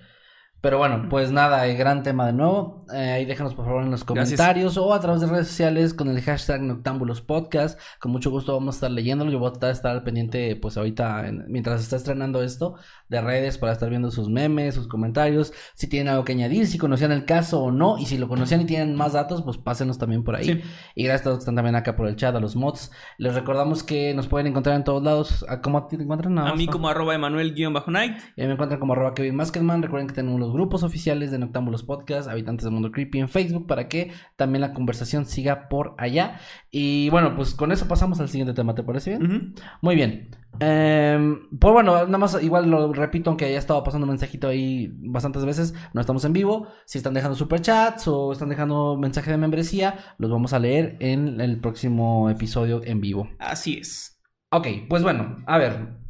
Pero bueno, pues nada, eh, gran tema de nuevo. Eh, ahí déjanos por favor en los Gracias. comentarios o a través de redes sociales con el hashtag Noctámbulos Podcast. Con mucho gusto vamos a estar leyéndolo. Yo voy a tratar de estar al pendiente, pues ahorita, en- mientras se está estrenando esto, de redes para estar viendo sus memes, sus comentarios. Si tienen algo que añadir, si conocían el caso o no. Y si lo conocían y tienen más datos, pues pásenos también por ahí. Sí. Y gracias a todos que están también acá por el chat, a los mods. Les recordamos que nos pueden encontrar en todos lados. ¿A ¿Cómo te encuentran? A mí ¿no? como arroba Emanuel-Night. Y ahí me encuentran como arroba Kevin Maskerman. Recuerden que tenemos los grupos oficiales de Noctámbulos Podcast, Habitantes del Mundo Creepy en Facebook, para que también la conversación siga por allá. Y bueno, pues con eso pasamos al siguiente tema, ¿te parece bien? Muy bien. Em, pues bueno, nada más igual lo repito, aunque ya estaba pasando un mensajito ahí bastantes veces, no estamos en vivo. Si están dejando superchats o están dejando mensaje de membresía, los vamos a leer en el próximo episodio en vivo. Así es. Ok, pues bueno, a ver.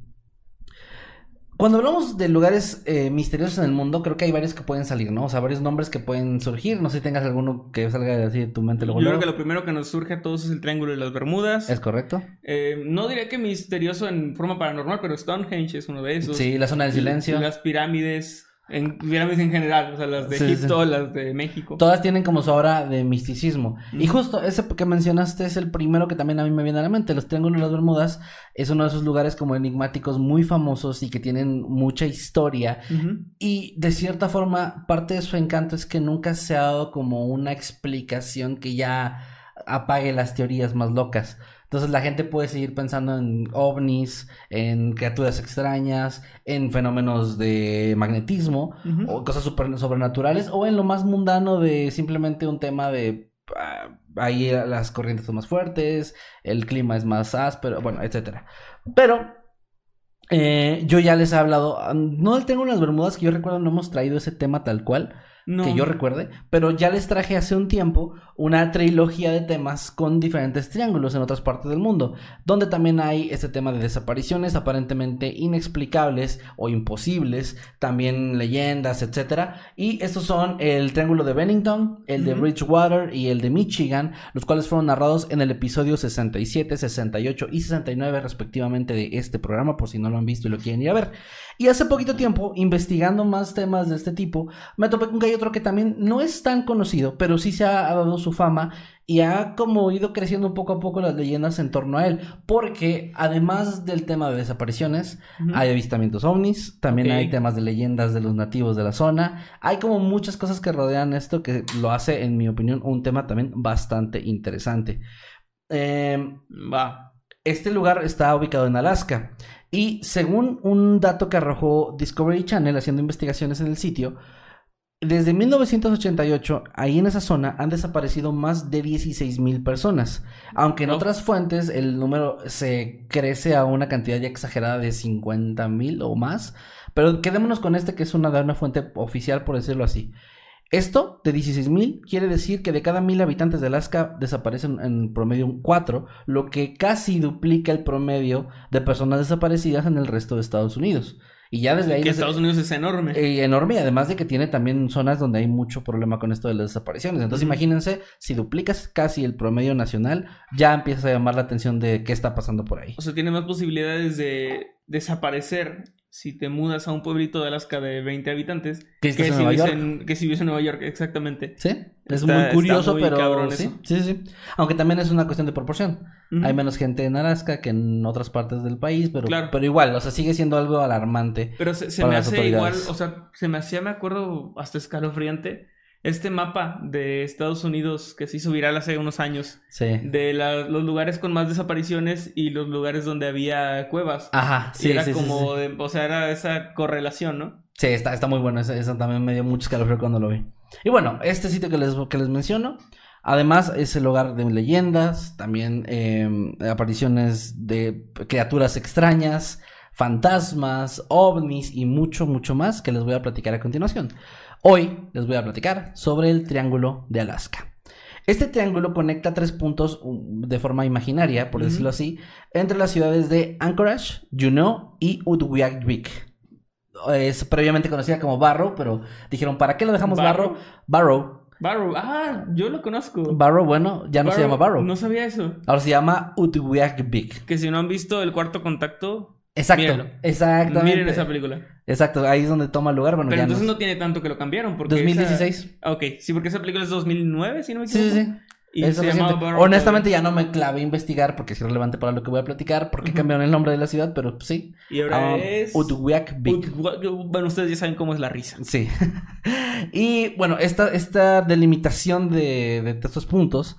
Cuando hablamos de lugares eh, misteriosos en el mundo, creo que hay varios que pueden salir, ¿no? O sea, varios nombres que pueden surgir. No sé si tengas alguno que salga así de tu mente luego. Yo creo que lo primero que nos surge a todos es el Triángulo de las Bermudas. ¿Es correcto? Eh, no diría que misterioso en forma paranormal, pero Stonehenge es uno de esos. Sí, la zona del silencio. Las pirámides. En pirámides en general, o sea, las de Sí, sí. Egipto, las de México. Todas tienen como su obra de misticismo. Y justo ese que mencionaste es el primero que también a mí me viene a la mente. Los Triángulos de las Bermudas es uno de esos lugares como enigmáticos muy famosos y que tienen mucha historia. Y de cierta forma, parte de su encanto es que nunca se ha dado como una explicación que ya apague las teorías más locas. Entonces la gente puede seguir pensando en ovnis, en criaturas extrañas, en fenómenos de magnetismo o cosas super- sobrenaturales o en lo más mundano de simplemente un tema de ah, ahí las corrientes son más fuertes, el clima es más áspero, bueno, etcétera. Pero eh, yo ya les he hablado, ah, no tengo unas bermudas que yo recuerdo no hemos traído ese tema tal cual, No. que yo recuerde, pero ya les traje hace un tiempo una trilogía de temas con diferentes triángulos en otras partes del mundo, donde también hay este tema de desapariciones aparentemente inexplicables o imposibles, también leyendas, etcétera, y estos son el triángulo de Bennington, el de. Bridgewater y el de Michigan, los cuales fueron narrados en el episodio 67, 68 y 69 respectivamente de este programa, por si no lo han visto y lo quieren ir a ver. Y hace poquito tiempo, investigando más temas de este tipo, me topé con que hay otro que también no es tan conocido, pero sí se ha dado su fama y ha como ido creciendo poco a poco las leyendas en torno a él, porque además del tema de desapariciones, hay avistamientos ovnis, también hay temas de leyendas de los nativos de la zona, hay como muchas cosas que rodean esto que lo hace, en mi opinión, un tema también bastante interesante. Em, Va. este lugar está ubicado en Alaska y según un dato que arrojó Discovery Channel haciendo investigaciones en el sitio, desde 1988 ahí en esa zona han desaparecido más de 16 mil personas, aunque en otras fuentes el número se crece a una cantidad ya exagerada de 50 mil o más, pero quedémonos con este que es una, de una fuente oficial por decirlo así. Esto de 16.000 quiere decir que de cada mil habitantes de Alaska desaparecen en promedio un 4, lo que casi duplica el promedio de personas desaparecidas en el resto de Estados Unidos. Y ya desde ahí... Que Estados Unidos es enorme. eh, enorme, y además de que tiene también zonas donde hay mucho problema con esto de las desapariciones. Entonces, imagínense, si duplicas casi el promedio nacional, ya empiezas a llamar la atención de qué está pasando por ahí. O sea, tiene más posibilidades de desaparecer si te mudas a un pueblito de Alaska de 20 habitantes Que estás en si Nueva York. en, que si vives en Nueva York, exactamente. Sí, es Está- muy curioso, muy pero sí, sí, sí. Aunque también es una cuestión de proporción. Hay menos gente en Alaska que en otras partes del país, pero, Claro. pero igual, o sea, sigue siendo algo alarmante. Pero se, se me hace igual, o sea, se me hacía, me acuerdo, hasta escalofriante, este mapa de Estados Unidos que se hizo viral hace unos años, Sí. de la- los lugares con más desapariciones y los lugares donde había cuevas. Ajá, Y sí, era sí, sí, como, sí. de- o sea, era esa correlación, ¿no? Sí, está, está muy bueno. Eso, eso también me dio mucho escalofrío cuando lo vi. Y bueno, este sitio que les, que les menciono, además es el hogar de leyendas, también eh, apariciones de criaturas extrañas, fantasmas, ovnis y mucho, mucho más que les voy a platicar a continuación. Hoy les voy a platicar sobre el Triángulo de Alaska. Este triángulo conecta tres puntos um, de forma imaginaria, por decirlo así, entre las ciudades de Anchorage, Juneau y Utqiagvik. Es previamente conocida como Barrow, pero dijeron, ¿para qué lo dejamos Barrow? Barrow. Barrow. Ah, yo lo conozco. Barrow, bueno, ya no se llama Barrow. No sabía eso. Ahora se llama Utqiagvik. Que si no han visto El Cuarto Contacto, Exacto, Mírenlo. exactamente. miren esa película. Exacto, ahí es donde toma lugar. Bueno, Pero ya entonces no- no tiene tanto que lo cambiaron. Porque 2016. esa- ok, sí, porque esa película es 2009, si no me Sí, equivoco. sí, sí. Y Es Honestamente ya no me clavé a investigar porque es irrelevante para lo que voy a platicar, porque Ujú. cambiaron el nombre de la ciudad, pero pues, sí. Y ahora Ah, es... Utqiagvik. Ut- Bueno, ustedes ya saben cómo es la risa. Sí. y bueno, esta, esta delimitación de, de estos puntos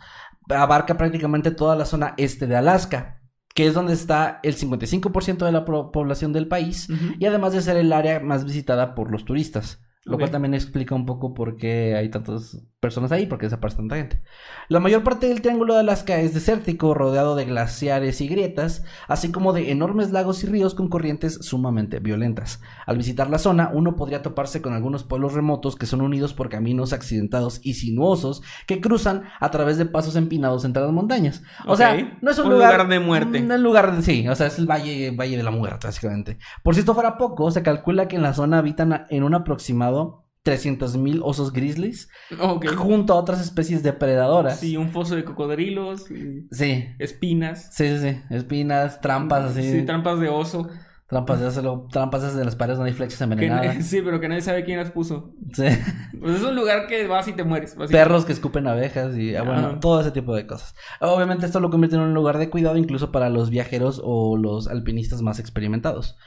abarca prácticamente toda la zona este de Alaska, que es donde está el 55% de la población del país y además de ser el área más visitada por los turistas. Lo cual también explica un poco por qué hay tantas personas ahí, por qué desaparece tanta gente. La mayor parte del Triángulo de Alaska es desértico, rodeado de glaciares y grietas, así como de enormes lagos y ríos con corrientes sumamente violentas. Al visitar la zona, uno podría toparse con algunos pueblos remotos que son unidos por caminos accidentados y sinuosos que cruzan a través de pasos empinados entre las montañas. O sea, no es un, Un lugar, lugar de muerte. Un lugar de, sí, o sea, es el valle, valle de la muerte, básicamente. Por si esto fuera poco, se calcula que en la zona habitan en un aproximado 300.000 osos grizzlies junto a otras especies depredadoras. Sí, un foso de cocodrilos, y Sí, espinas. sí, sí, sí. Espinas, trampas, así. Sí, trampas de oso. Trampas de, trampas de las paredes donde hay flechas Que- envenenadas. sí, pero que nadie sabe quién las puso. Sí. Pues es un lugar que vas y te mueres. Perros que escupen abejas y ah, bueno, Ajá. todo ese tipo de cosas. Obviamente esto lo convierte en un lugar de cuidado incluso para los viajeros o los alpinistas más experimentados.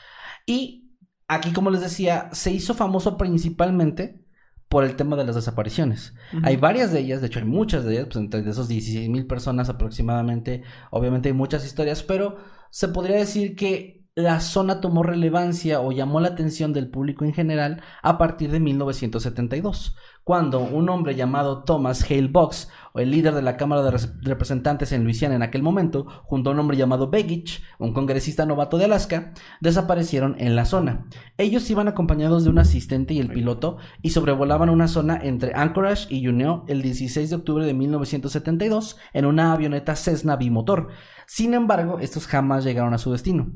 Y aquí, como les decía, se hizo famoso principalmente por el tema de las desapariciones. Hay varias de ellas, de hecho hay muchas de ellas, pues entre esos 16 mil personas aproximadamente, obviamente hay muchas historias, pero se podría decir que la zona tomó relevancia o llamó la atención del público en general a partir de 1972, cuando un hombre llamado Thomas Hale Box, el líder de la Cámara de Res- Representantes en Luisiana en aquel momento, junto a un hombre llamado Begich, un congresista novato de Alaska, desaparecieron en la zona. Ellos iban acompañados de un asistente y el piloto y sobrevolaban una zona entre Anchorage y Juneau el 16 de octubre de 1972 en una avioneta Cessna bimotor. Sin embargo, estos jamás llegaron a su destino.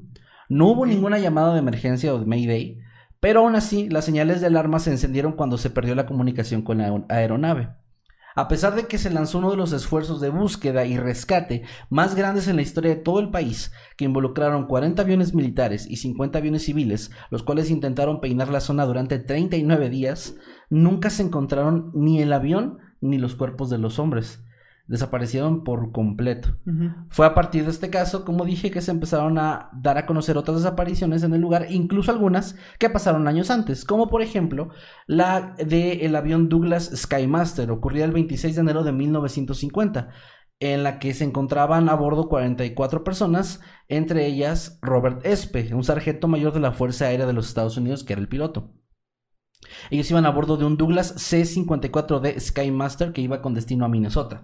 No hubo ninguna llamada de emergencia o de Mayday, pero aún así las señales de alarma se encendieron cuando se perdió la comunicación con la aer- aeronave. A pesar de que se lanzó uno de los esfuerzos de búsqueda y rescate más grandes en la historia de todo el país, que involucraron 40 aviones militares y 50 aviones civiles, los cuales intentaron peinar la zona durante 39 días, nunca se encontraron ni el avión ni los cuerpos de los hombres. Desaparecieron por completo. Fue a partir de este caso, como dije, que se empezaron a dar a conocer otras desapariciones en el lugar, incluso algunas que pasaron años antes, como por ejemplo la del avión Douglas Skymaster, ocurrida el 26 de enero de 1950, en la que se encontraban a bordo 44 personas, entre ellas Robert Espe, un sargento mayor de la Fuerza Aérea de los Estados Unidos, que era el piloto. Ellos iban a bordo de un Douglas C-54D Skymaster que iba con destino a Minnesota.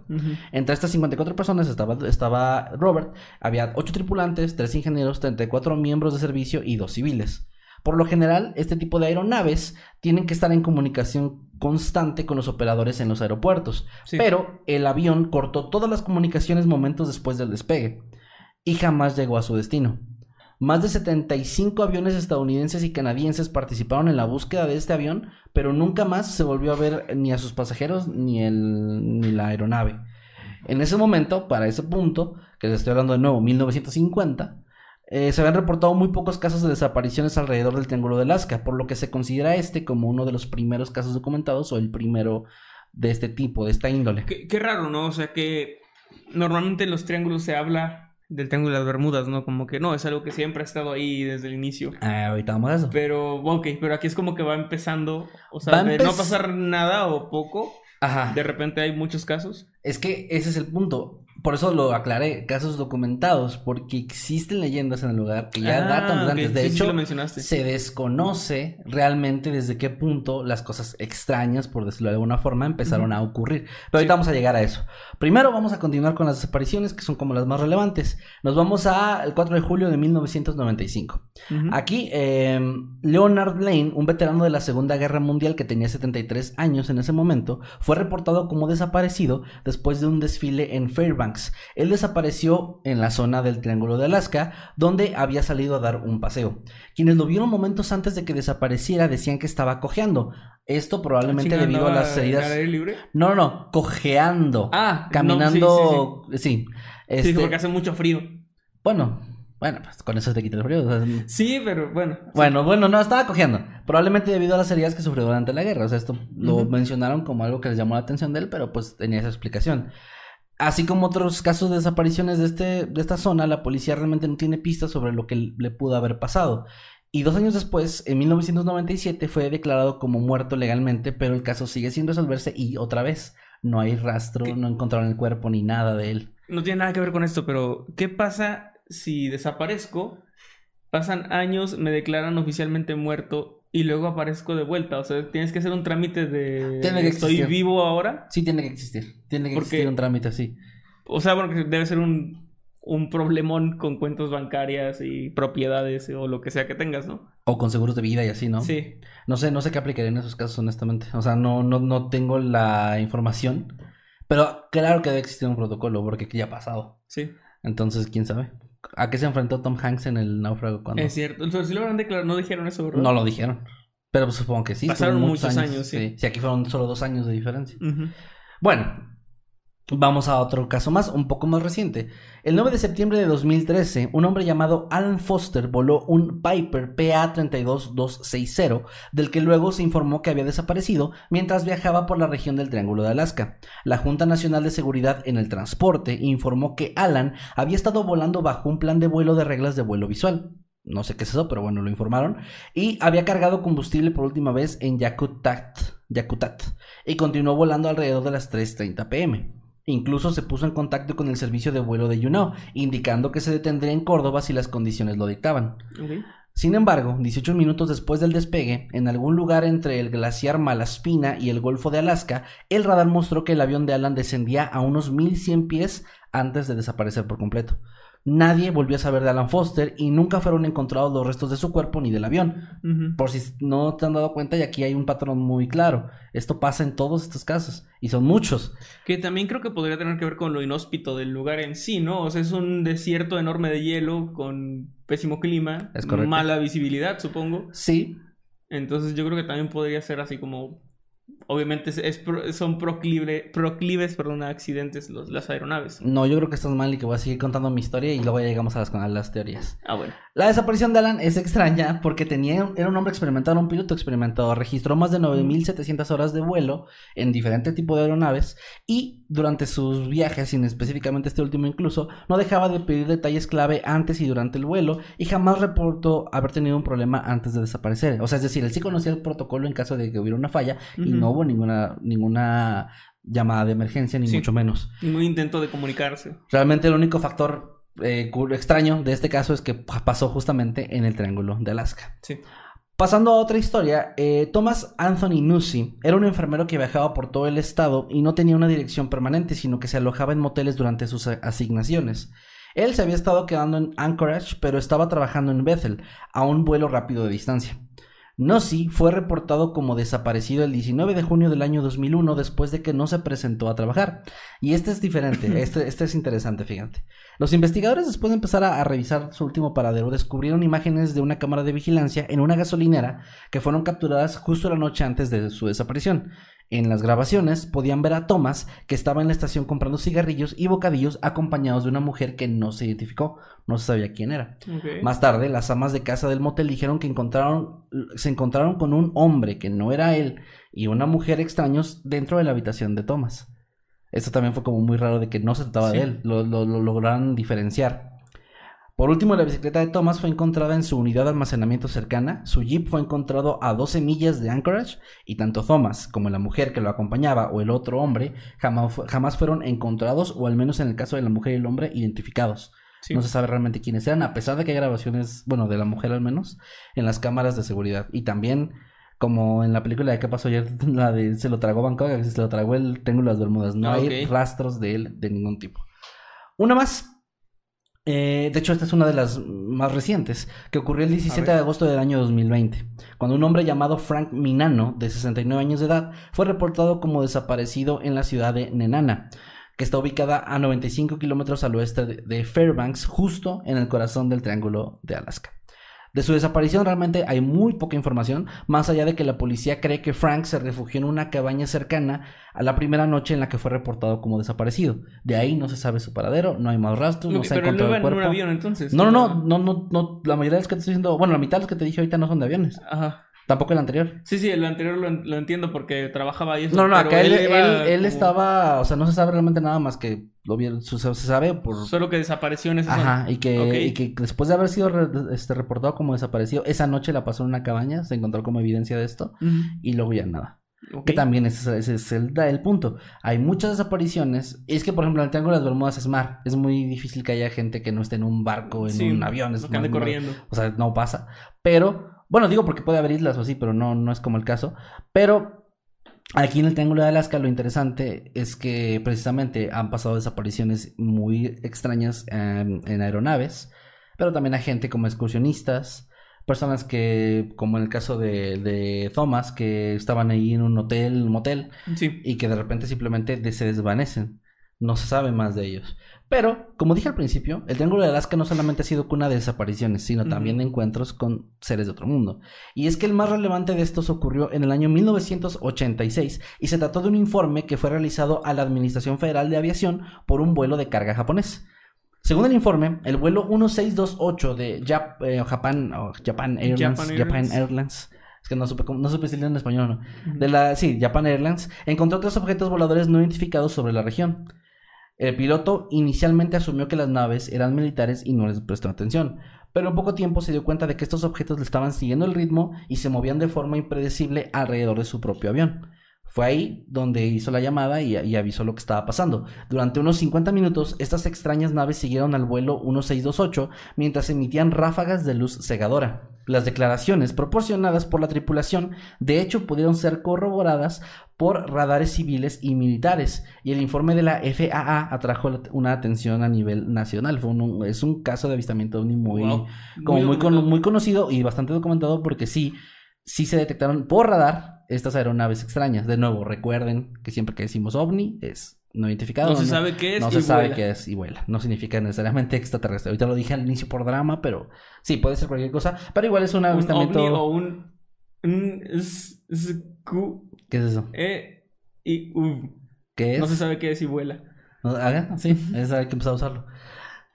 Entre estas 54 personas estaba, estaba Robert, había 8 tripulantes, 3 ingenieros, 34 miembros de servicio y 2 civiles. Por lo general, este tipo de aeronaves tienen que estar en comunicación constante con los operadores en los aeropuertos, Sí. pero el avión cortó todas las comunicaciones momentos después del despegue y jamás llegó a su destino. Más de 75 aviones estadounidenses y canadienses participaron en la búsqueda de este avión, pero nunca más se volvió a ver ni a sus pasajeros ni, el, ni la aeronave. En ese momento, para ese punto, que les estoy hablando de nuevo, 1950, eh, se habían reportado muy pocos casos de desapariciones alrededor del Triángulo de Alaska, por lo que se considera este como uno de los primeros casos documentados o el primero de este tipo, de esta índole. Qué, qué raro, ¿no? O sea que normalmente en los triángulos se habla del Triángulo de las Bermudas, ¿no? Como que no, es algo que siempre ha estado ahí desde el inicio. Ah, ahorita vamos a eso. Pero, ok, pero aquí es como que va empezando, o sea, de no pasar nada o poco, Ajá. de repente hay muchos casos. Es que ese es el punto. Por eso lo aclaré, casos documentados, porque existen leyendas en el lugar que ya Ah, datan de antes. De sí, sí, hecho, lo mencionaste. se desconoce realmente desde qué punto las cosas extrañas, por decirlo de alguna forma, empezaron a ocurrir. Pero ahorita vamos a llegar a eso. Primero vamos a continuar con las desapariciones, que son como las más relevantes. Nos vamos al 4 de julio de 1995. Ujú. Aquí, eh, Leonard Lane, un veterano de la Segunda Guerra Mundial que tenía 73 años en ese momento, fue reportado como desaparecido después de un desfile en Fairbanks. Él desapareció en la zona del Triángulo de Alaska, donde había salido a dar un paseo. Quienes lo vieron momentos antes de que desapareciera decían que estaba cojeando. Esto probablemente Chinga, debido a las heridas. aire libre? No, no, no, cojeando. Ah, caminando. no, sí, sí. Sí, Este, porque hace mucho frío. Bueno, bueno, pues con eso te quita el frío. o sea, Sí, pero bueno. bueno, bueno, no, estaba cogiendo. Probablemente debido a las heridas que sufrió durante la guerra. O sea, esto lo mencionaron como algo que les llamó la atención de él, pero pues tenía esa explicación. Así como otros casos de desapariciones de, este, de esta zona, la policía realmente no tiene pistas sobre lo que le pudo haber pasado. Y dos años después, en 1997, fue declarado como muerto legalmente, pero el caso sigue sin resolverse y otra vez no hay rastro, ¿Qué? no encontraron el cuerpo ni nada de él. No tiene nada que ver con esto, pero ¿qué pasa si desaparezco? Pasan años, me declaran oficialmente muerto y luego aparezco de vuelta. O sea, tienes que hacer un trámite de Tiene que estoy existir. vivo ahora. Sí tiene que existir, tiene que ¿Por existir un trámite así. O sea, porque debe ser un, un problemón con cuentas bancarias y propiedades o lo que sea que tengas, ¿no? O con seguros de vida y así, ¿no? Sí. No sé, no sé qué aplicaría en esos casos, honestamente. O sea, no, no, no tengo la información. Pero claro que debe existir un protocolo, porque ya ha pasado. Sí, Entonces, quién sabe. ¿A qué se enfrentó Tom Hanks en el náufrago cuando? es cierto. Entonces, si lo habrán declarado, no dijeron eso, ¿verdad? No lo dijeron. Pero pues, supongo que sí. Pasaron muchos años, sí. Si aquí fueron solo dos años de diferencia. Bueno, Vamos a otro caso más, un poco más reciente. El 9 de septiembre de 2013, un hombre llamado Alan Foster voló un Piper PA-32260, del que luego se informó que había desaparecido mientras viajaba por la región del Triángulo de Alaska. La Junta Nacional de Seguridad en el Transporte informó que Alan había estado volando bajo un plan de vuelo de reglas de vuelo visual. No sé qué es eso, pero bueno, lo informaron. Y había cargado combustible por última vez en Yakutat, Yakutat y continuó volando alrededor de las 3.30 pm. Incluso se puso en contacto con el servicio de vuelo de YouNow, indicando que se detendría en Córdoba si las condiciones lo dictaban. Sin embargo, 18 minutos después del despegue, en algún lugar entre el glaciar Malaspina y el Golfo de Alaska, el radar mostró que el avión de Alan descendía a unos 1100 pies antes de desaparecer por completo. Nadie volvió a saber de Alan Foster y nunca fueron encontrados los restos de su cuerpo ni del avión. Por si no te han dado cuenta, y aquí hay un patrón muy claro. Esto pasa en todos estos casos, y son muchos. Que también creo que podría tener que ver con lo inhóspito del lugar en sí, ¿no? O sea, es un desierto enorme de hielo con pésimo clima, Es mala visibilidad, supongo. Sí, Entonces yo creo que también podría ser así como... Obviamente es, es son proclive- proclives perdón, a accidentes los, las aeronaves. no, yo creo que estás mal y que voy a seguir contando mi historia y luego ya llegamos a las, a las teorías. Ah, bueno. La desaparición de Alan es extraña porque tenía, era un hombre experimentado, un piloto experimentado, registró más de 9.700 horas de vuelo en diferentes tipos de aeronaves y durante sus viajes, sin específicamente este último incluso, no dejaba de pedir detalles clave antes y durante el vuelo y jamás reportó haber tenido un problema antes de desaparecer. O sea, es decir, él sí conocía el protocolo en caso de que hubiera una falla y no hubo ninguna, ninguna llamada de emergencia, ni Sí. mucho menos. Ningún intento de comunicarse. Realmente el único factor eh, extraño de este caso es que pa- pasó justamente en el Triángulo de Alaska. Sí. Pasando a otra historia, eh, Thomas Anthony Nussey era un enfermero que viajaba por todo el estado y no tenía una dirección permanente, sino que se alojaba en moteles durante sus asignaciones. Él se había estado quedando en Anchorage, pero estaba trabajando en Bethel, a un vuelo rápido de distancia. Nossi fue reportado como desaparecido el 19 de junio del año 2001 después de que no se presentó a trabajar. Y este es diferente, este, este es interesante, fíjate. Los investigadores después de empezar a, a revisar su último paradero descubrieron imágenes de una cámara de vigilancia en una gasolinera que fueron capturadas justo la noche antes de su desaparición. En las grabaciones podían ver a Thomas que estaba en la estación comprando cigarrillos y bocadillos acompañados de una mujer que no se identificó, no se sabía quién era. Más tarde, las amas de casa del motel dijeron que encontraron, se encontraron con un hombre que no era él y una mujer extraños dentro de la habitación de Thomas. Esto también fue como muy raro de que no se trataba Sí. de él, lo, lo- lo lograron diferenciar. Por último, la bicicleta de Thomas fue encontrada en su unidad de almacenamiento cercana, su jeep fue encontrado a 12 millas de Anchorage y tanto Thomas como la mujer que lo acompañaba o el otro hombre jamás, jamás fueron encontrados o al menos en el caso de la mujer y el hombre identificados. Sí. No se sabe realmente quiénes eran, a pesar de que hay grabaciones, bueno, de la mujer al menos, en las cámaras de seguridad. Y también, como en la película de qué pasó ayer, la de se lo tragó Bangkok, se lo tragó el Triángulo de las Bermudas. No Ah, hay rastros de él de ningún tipo. Una más. Eh, de hecho, esta es una de las más recientes, que ocurrió el 17 de agosto del año 2020, cuando un hombre llamado Frank Minano, de 69 años de edad, fue reportado como desaparecido en la ciudad de Nenana, que está ubicada a 95 kilómetros al oeste de Fairbanks, justo en el corazón del Triángulo de Alaska. De su desaparición realmente hay muy poca información, más allá de que la policía cree que Frank se refugió en una cabaña cercana a la primera noche en la que fue reportado como desaparecido. De ahí no se sabe su paradero, no hay más rastros, no se ha encontrado el en un cuerpo. avión entonces. No, no, no, no, no, no, la mayoría de los que te estoy diciendo, bueno, la mitad de los que te dije ahorita no son de aviones, Ajá. Tampoco el anterior. Sí, sí, lo anterior lo, lo entiendo porque trabajaba ahí. eso, No, no, pero acá él, él- él como- estaba, o sea, no se sabe realmente nada más que lo vieron, se, sabe por... Solo que desapareció en esa zona. Ajá, y que, y que después de haber sido re- este, reportado como desaparecido, esa noche la pasó en una cabaña, se encontró como evidencia de esto, y luego ya nada. Que también ese, ese es el, el punto. Hay muchas desapariciones. Es que, por ejemplo, en el Triángulo de las Bermudas es mar. Es muy difícil que haya gente que no esté en un barco, en Sí, un avión. Es que ande corriendo. O sea, no pasa. Pero, bueno, digo porque puede haber islas o así, pero no, no es como el caso. Pero aquí en el Triángulo de Alaska lo interesante es que precisamente han pasado desapariciones muy extrañas en, en aeronaves, pero también hay gente como excursionistas, personas que, como en el caso de, de Thomas, que estaban ahí en un hotel, un motel, Sí. y que de repente simplemente se desvanecen. No se sabe más de ellos. Pero, como dije al principio, el Triángulo de Alaska no solamente ha sido cuna de desapariciones, sino también de encuentros con seres de otro mundo. Y es que el más relevante de estos ocurrió en el año 1986 y se trató de un informe que fue realizado a la Administración Federal de Aviación por un vuelo de carga japonés. Según el informe, el vuelo 1628 de Jap- eh, Japan, Japan Airlines, Japan Japan Airlines. Airlines, es que no supe, no supe decirlo en español no. De la, sí, Japan Airlines, encontró tres objetos voladores no identificados sobre la región. El piloto inicialmente asumió que las naves eran militares y no les prestó atención, pero en poco tiempo se dio cuenta de que estos objetos le estaban siguiendo el ritmo y se movían de forma impredecible alrededor de su propio avión. Fue ahí donde hizo la llamada y, y avisó lo que estaba pasando. Durante unos 50 minutos, estas extrañas naves siguieron al vuelo 1628 mientras emitían ráfagas de luz cegadora. Las declaraciones proporcionadas por la tripulación, de hecho, pudieron ser corroboradas por radares civiles y militares, y el informe de la FAA atrajo una atención a nivel nacional. Fue un- es un caso de avistamiento ovni muy, Wow. como muy, con- muy conocido y bastante documentado porque sí, sí se detectaron por radar estas aeronaves extrañas. De nuevo, recuerden que siempre que decimos ovni es no identificado. No se sabe qué es No y se sabe qué es y vuela. No significa necesariamente extraterrestre. Ahorita lo dije al inicio por drama, pero sí, puede ser cualquier cosa. Pero igual es un Un avistamiento. ovni o un... un ¿Qué es eso? E, y U. ¿Qué es? No se sabe qué es y vuela. Sí, es que empezar a usarlo.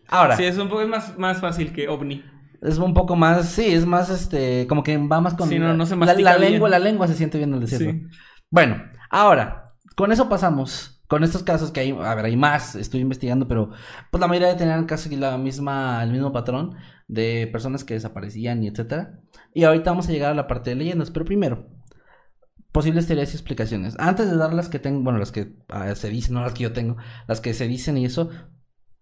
Ahora, Sí, es un poco más, más fácil que ovni. Es un poco más, sí, es más este, como que va más con Sí, no, no se la, la lengua, la lengua se siente bien al decirlo. Sí. Bueno, ahora, con eso pasamos. Con estos casos que hay, a ver, hay más, estoy investigando, pero pues la mayoría tenían casi la misma, el mismo patrón de personas que desaparecían y etcétera. Y ahorita vamos a llegar a la parte de leyendas, pero primero, posibles teorías y explicaciones. Antes de dar las que tengo, bueno, las que ah, se dicen, no las que yo tengo, las que se dicen y eso,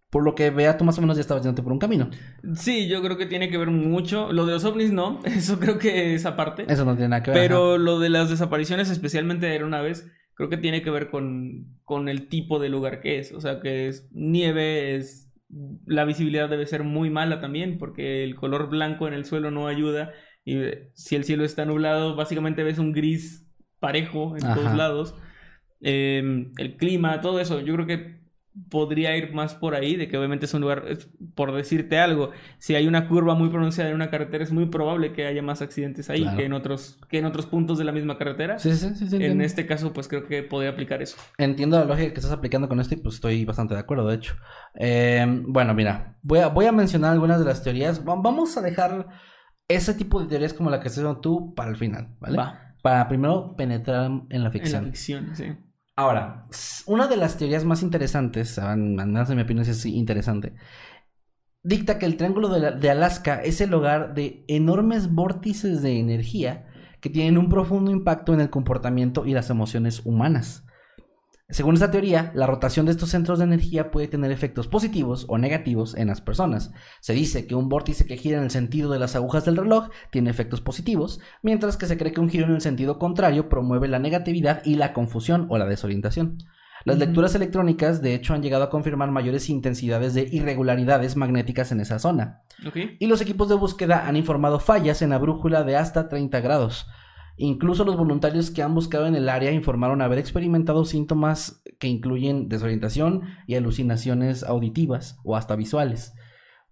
por lo que vea, tú más o menos ya estabas yéndote por un camino. Sí, yo creo que tiene que ver mucho. Lo de los ovnis no, eso creo que es aparte. Eso no tiene nada que ver. Pero lo de las desapariciones, especialmente de aeronaves, creo que tiene que ver con, con el tipo de lugar que es. O sea, que es nieve, es la visibilidad debe ser muy mala también, porque el color blanco en el suelo no ayuda. Y eh, si el cielo está nublado, básicamente ves un gris parejo en Ajá. todos lados. Eh, el clima, todo eso, yo creo que podría ir más por ahí, de que obviamente es un lugar, es- por decirte algo, si hay una curva muy pronunciada en una carretera, es muy probable que haya más accidentes ahí Claro. que en otros, que en otros puntos de la misma carretera. Sí, sí, sí, En entiendo. este caso, pues creo que podría aplicar eso. Entiendo la lógica que estás aplicando con esto y pues estoy bastante de acuerdo, de hecho. Eh, bueno, mira, voy a, voy a mencionar algunas de las teorías. Va- Vamos a dejar ese tipo de teorías como la que estás haciendo tú para el final, ¿vale? Va. Para primero penetrar en la En la ficción. ficción, sí. Ahora, una de las teorías más interesantes, al menos en mi opinión es interesante, dicta que el Triángulo de Alaska es el hogar de enormes vórtices de energía que tienen un profundo impacto en el comportamiento y las emociones humanas. Según esta teoría, la rotación de estos centros de energía puede tener efectos positivos o negativos en las personas. Se dice que un vórtice que gira en el sentido de las agujas del reloj tiene efectos positivos, mientras que se cree que un giro en el sentido contrario promueve la negatividad y la confusión o la desorientación. Las lecturas electrónicas, de hecho, han llegado a confirmar mayores intensidades de irregularidades magnéticas en esa zona. Y los equipos de búsqueda han informado fallas en la brújula de hasta 30 grados. Incluso los voluntarios que han buscado en el área informaron haber experimentado síntomas que incluyen desorientación y alucinaciones auditivas o hasta visuales.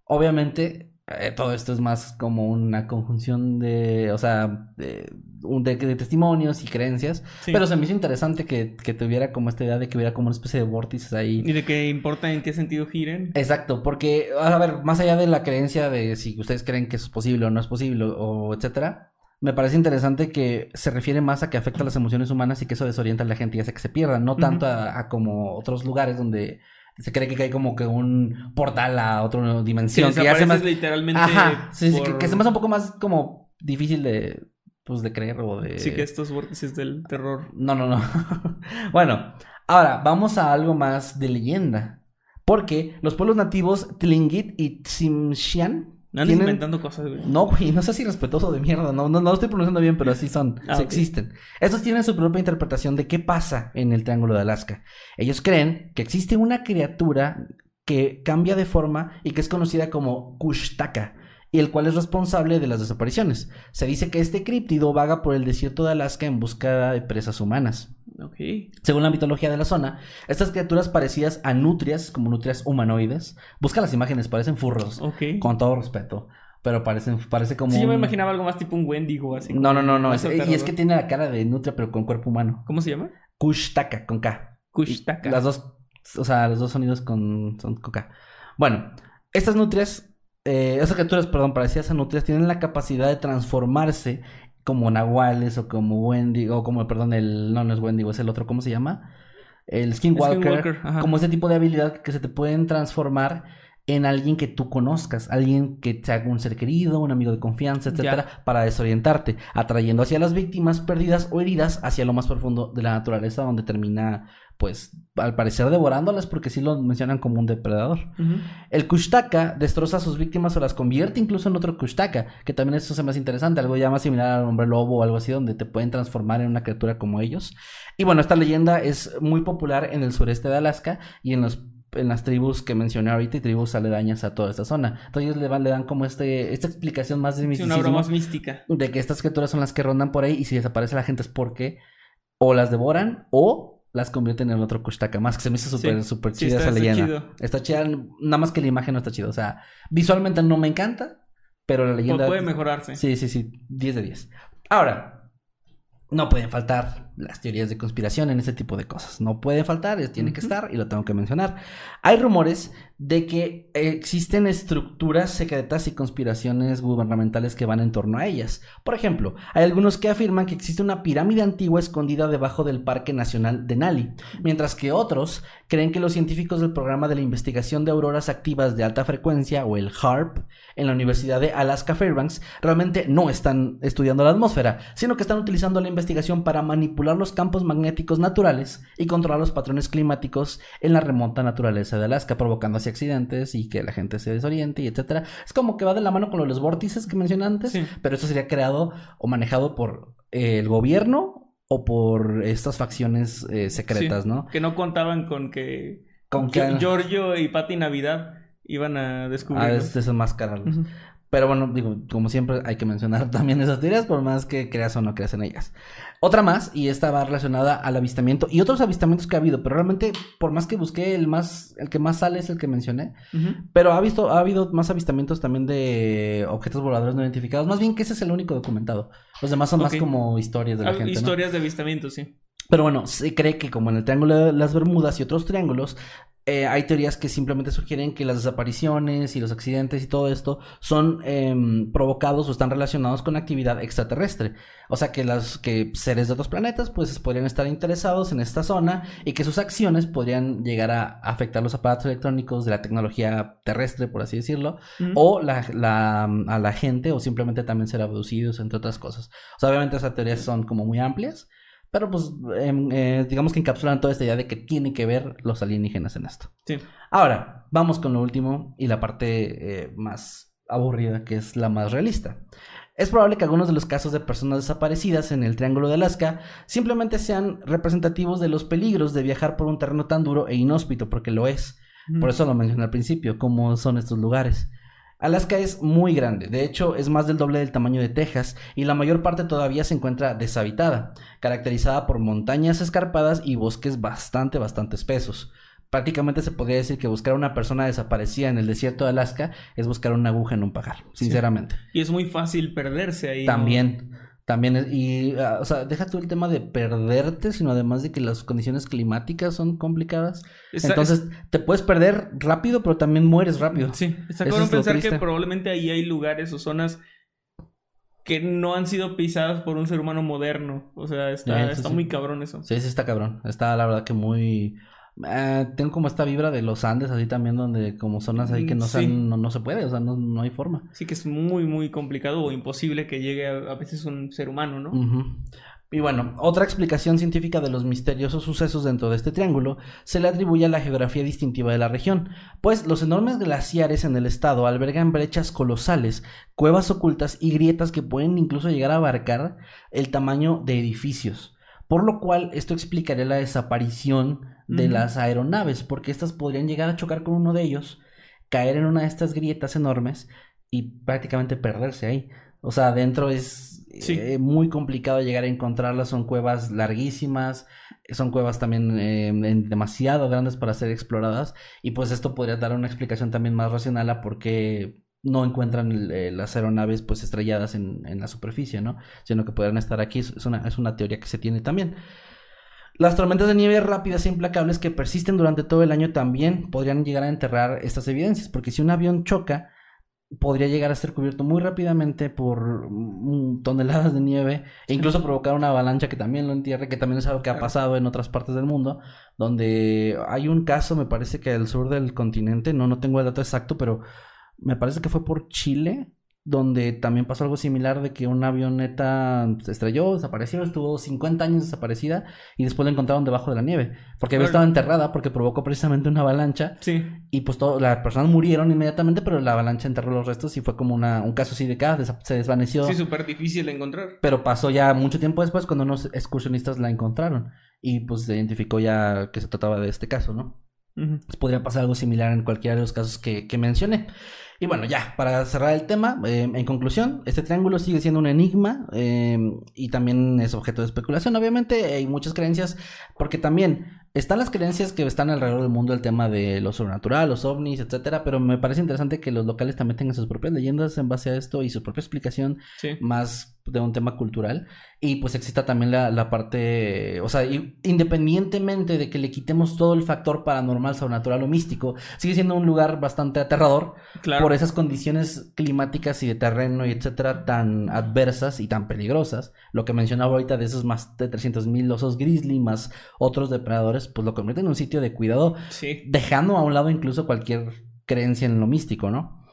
Obviamente, eh, todo esto es más como una conjunción de, o sea, de, un- de- de testimonios y creencias. Sí. Pero se me hizo interesante que, que tuviera como esta idea de que hubiera como una especie de vórtices ahí. Y de que importa en qué sentido giren. Exacto, porque, a ver, más allá de la creencia de si ustedes creen que es posible o no es posible, o etcétera, me parece interesante que se refiere más a que afecta las emociones humanas y que eso desorienta a la gente y hace que se pierdan, no tanto a, a como otros lugares donde se cree que hay como que un portal a otra Si dimensión. que ya se desapareces más... literalmente. Ajá, sí, sí, que, que se me hace un poco más como difícil de, pues, de creer o de... Sí, que estos vórtices del terror. No, no, no. bueno, ahora vamos a algo más de leyenda. Porque los pueblos nativos Tlingit y Tsimshian No andes tienen... inventando cosas, güey. No, güey, no sé si respetuoso de mierda. No, no, no lo estoy pronunciando bien, pero así son. Ah, sí existen. Estos tienen su propia interpretación de qué pasa en el Triángulo de Alaska. Ellos creen que existe una criatura que cambia de forma y que es conocida como Kushtaka, y el cual es responsable de las desapariciones. Se dice que este críptido vaga por el desierto de Alaska en busca de presas humanas. Según la mitología de la zona, estas criaturas parecidas a nutrias, como nutrias humanoides, busca las imágenes, parecen furros, con todo respeto, pero parecen, parece como... Sí, yo me un- imaginaba algo más tipo un Wendigo así. No, no, no, no, es- y es que tiene la cara de nutria, pero con cuerpo humano. ¿Cómo se llama? Kushtaka, con K. Kushtaka. Las dos, o sea, los dos sonidos con, son con K. Bueno, estas nutrias, eh, estas criaturas, perdón, parecidas a nutrias, tienen la capacidad de transformarse como nahuales o como Wendigo, o como, perdón, el, no, no es Wendigo, es el otro, ¿cómo se llama? El Skinwalker, como ese tipo de habilidad que se te pueden transformar en alguien que tú conozcas, alguien que te haga un ser querido, un amigo de confianza, etcétera, para desorientarte, atrayendo hacia las víctimas perdidas o heridas hacia lo más profundo de la naturaleza, donde termina, pues, al parecer devorándolas, porque sí lo mencionan como un depredador. El Kushtaka destroza a sus víctimas o las convierte incluso en otro Kushtaka, que también eso se me hace interesante, algo ya más similar al hombre lobo o algo así, donde te pueden transformar en una criatura como ellos. Y bueno, esta leyenda es muy popular en el sureste de Alaska y en los en las tribus que mencioné ahorita y tribus aledañas a toda esta zona. Entonces ellos le, van, le dan como este, esta explicación más de Sí, una más mística. de que estas criaturas son las que rondan por ahí y si desaparece la gente es porque o las devoran o las convierten en otro Kushtaka más, que se me hizo súper, Sí. súper Sí, chida está- esa leyenda. chido. Está chida, nada más que la imagen no está chida. O sea, visualmente no me encanta, pero la leyenda. Puede mejorarse. Sí, sí, sí, 10 de 10. Ahora, no pueden faltar las teorías de conspiración en este tipo de cosas. No pueden faltar, tiene que estar y lo tengo que mencionar. Hay rumores de que existen estructuras secretas y conspiraciones gubernamentales que van en torno a ellas. Por ejemplo, hay algunos que afirman que existe una pirámide antigua escondida debajo del Parque Nacional de Nali, mientras que otros creen que los científicos del programa de la investigación de auroras activas de alta frecuencia o el HARP en la Universidad de Alaska Fairbanks realmente no están estudiando la atmósfera, sino que están utilizando la investigación para manipular los campos magnéticos naturales y controlar los patrones climáticos en la remota naturaleza de Alaska, provocando así accidentes y que la gente se desoriente y etcétera. Es como que va de la mano con lo de los vórtices que mencioné antes, Sí. pero esto sería creado o manejado por eh, el gobierno o por estas facciones eh, secretas, Sí, ¿no? Que no contaban con que Con que Giorgio y Patti Navidad iban a a descubrir. des- desenmascararlos. Ujú. Pero bueno, digo, como siempre hay que mencionar también esas teorías, por más que creas o no creas en ellas. Otra más, y esta va relacionada al avistamiento y otros avistamientos que ha habido, pero realmente, por más que busqué, el más, el que más sale es el que mencioné. Pero ha visto, ha habido más avistamientos también de objetos voladores no identificados. Más bien que ese es el único documentado. Los demás son más como historias de la Ah, gente. ¿no? Historias de avistamiento, sí. Pero bueno, se cree que como en el Triángulo de las Bermudas y otros triángulos, eh, hay teorías que simplemente sugieren que las desapariciones y los accidentes y todo esto son em, provocados o están relacionados con actividad extraterrestre. O sea que las que seres de otros planetas pues podrían estar interesados en esta zona y que sus acciones podrían llegar a afectar los aparatos electrónicos de la tecnología terrestre, por así decirlo, o la, la- a la gente o simplemente también ser abducidos, entre otras cosas. O sea, obviamente esas teorías son como muy amplias, pero pues em, eh, digamos que encapsulan toda esta idea de que tiene que ver los alienígenas en esto. Sí. Ahora, vamos con lo último y la parte eh, más aburrida, que es la más realista. Es probable que algunos de los casos de personas desaparecidas en el Triángulo de Alaska simplemente sean representativos de los peligros de viajar por un terreno tan duro e inhóspito, porque lo es. Por eso lo mencioné al principio, cómo son estos lugares. Alaska es muy grande, de hecho es más del doble del tamaño de Texas y la mayor parte todavía se encuentra deshabitada, caracterizada por montañas escarpadas y bosques bastante, bastante espesos. Prácticamente se podría decir que buscar a una persona desaparecida en el desierto de Alaska es buscar una aguja en un pajar, sinceramente. Y es muy fácil perderse ahí. ¿no? También, es- y, ah, o sea, deja tú el tema de perderte, sino además de que las condiciones climáticas son complicadas. Está- Entonces, te puedes perder rápido, pero también mueres rápido. Sí, está Eso cabrón es pensar que probablemente ahí hay lugares o zonas que no han sido pisadas por un ser humano moderno. O sea, está, sí, está sí. muy cabrón eso. Sí, sí está cabrón. Está la verdad que muy... eh, tengo como esta vibra de los Andes así también, donde como zonas ahí que no, Mm, sí. no, no se puede, o sea, no, no hay forma. Sí que es muy, muy complicado o imposible que llegue a, a veces un ser humano, ¿no? Y bueno, otra explicación científica de los misteriosos sucesos dentro de este triángulo se le atribuye a la geografía distintiva de la región, pues los enormes glaciares en el estado albergan brechas colosales, cuevas ocultas y grietas que pueden incluso llegar a abarcar el tamaño de edificios. Por lo cual, esto explicaría la desaparición de las aeronaves, porque estas podrían llegar a chocar con uno de ellos, caer en una de estas grietas enormes y prácticamente perderse ahí. O sea, adentro es Sí. eh, muy complicado llegar a encontrarlas, son cuevas larguísimas, son cuevas también eh, en- demasiado grandes para ser exploradas y pues esto podría dar una explicación también más racional a por qué no encuentran eh, las aeronaves pues estrelladas en, en la superficie, ¿no? Sino que podrían estar aquí, es una, es una teoría que se tiene también. Las tormentas de nieve rápidas e implacables que persisten durante todo el año también podrían llegar a enterrar estas evidencias, porque si un avión choca, podría llegar a ser cubierto muy rápidamente por toneladas de nieve e incluso provocar una avalancha que también lo entierre, que también es algo que ha pasado en otras partes del mundo, donde hay un caso, me parece que al sur del continente, no, no tengo el dato exacto, pero me parece que fue por Chile, donde también pasó algo similar de que una avioneta se estrelló, desapareció, estuvo 50 años desaparecida y después la encontraron debajo de la nieve, porque había estado enterrada porque provocó precisamente una avalancha Sí. y pues todo, las personas murieron inmediatamente, pero la avalancha enterró los restos y fue como una, un caso así de que ah, se desvaneció. Sí, súper difícil de encontrar. Pero pasó ya mucho tiempo después cuando unos excursionistas la encontraron y pues se identificó ya que se trataba de este caso, ¿no? Pues podría pasar algo similar en cualquiera de los casos que, que mencioné. Y bueno, ya, para cerrar el tema, eh, en conclusión, este triángulo sigue siendo un enigma eh, y también es objeto de especulación. Obviamente hay muchas creencias, porque también están las creencias que están alrededor del mundo, el tema de lo sobrenatural, los ovnis, etcétera, pero me parece interesante que los locales también tengan sus propias leyendas en base a esto y su propia explicación Sí. más de un tema cultural. Y pues exista también la, la parte, o sea, independientemente de que le quitemos todo el factor paranormal, sobrenatural o místico, sigue siendo un lugar bastante aterrador Claro. por esas condiciones climáticas y de terreno y etcétera tan adversas y tan peligrosas. Lo que mencionaba ahorita de esos más de 300 mil osos grizzly más otros depredadores, pues lo convierte en un sitio de cuidado Sí. dejando a un lado incluso cualquier creencia en lo místico, ¿no?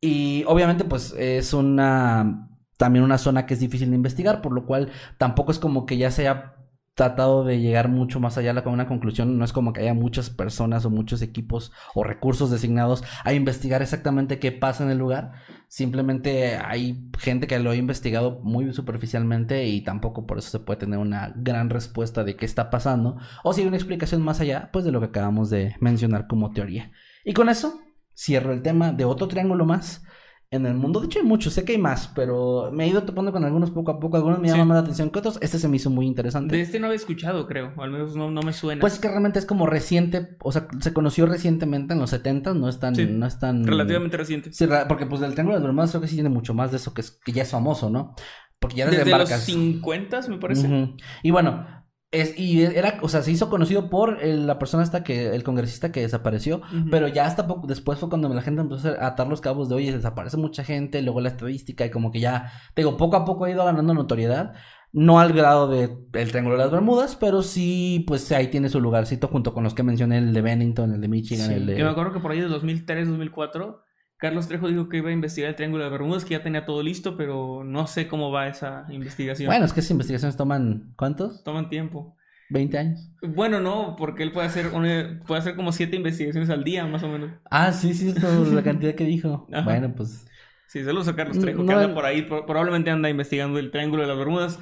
Y obviamente pues es una también una zona que es difícil de investigar, por lo cual tampoco es como que ya se haya tratado de llegar mucho más allá a una conclusión, no es como que haya muchas personas o muchos equipos o recursos designados a investigar exactamente qué pasa en el lugar, simplemente hay gente que lo ha investigado muy superficialmente y tampoco por eso se puede tener una gran respuesta de qué está pasando o si hay una explicación más allá pues de lo que acabamos de mencionar como teoría. Y con eso cierro el tema de otro triángulo más en el mundo. De hecho hay muchos, sé que hay más, pero me he ido topando con algunos poco a poco, algunos me Sí. llaman más la atención que otros. Este se me hizo muy interesante. De este no había escuchado, creo. O al menos no, no me suena. Pues es que realmente es como reciente, o sea, se conoció recientemente en los 70, no es tan... Sí, no es tan Relativamente reciente. Sí, porque pues del Triángulo de las Bermudas creo que sí tiene mucho más de eso que, es, que ya es famoso, ¿no? Porque ya desde, Desde los embarcas. 50, me parece. Y bueno, es, y era, o sea, se hizo conocido por el- la persona hasta que, el congresista que desapareció, pero ya hasta poco después fue cuando la gente empezó a atar los cabos de, oye, desaparece mucha gente, luego la estadística y como que ya, te digo, poco a poco ha ido ganando notoriedad. No al grado de el Triángulo de las Bermudas, pero sí, pues ahí tiene su lugarcito junto con los que mencioné, el de Bennington, el de Michigan, Sí, el de... Yo me acuerdo que por ahí de 2003, 2004, Carlos Trejo dijo que iba a investigar el Triángulo de Bermudas, que ya tenía todo listo, pero no sé cómo va esa investigación. Bueno, es que esas investigaciones toman, ¿cuántos? Toman tiempo. ¿20 años? Bueno, no, porque él puede hacer, una- puede hacer como siete investigaciones al día, más o menos. Ah, sí, sí, es todo la cantidad que dijo. Ajá. Bueno, pues... Sí, saludos a Carlos No, Trejo, que anda por ahí, pro- probablemente anda investigando el Triángulo de las Bermudas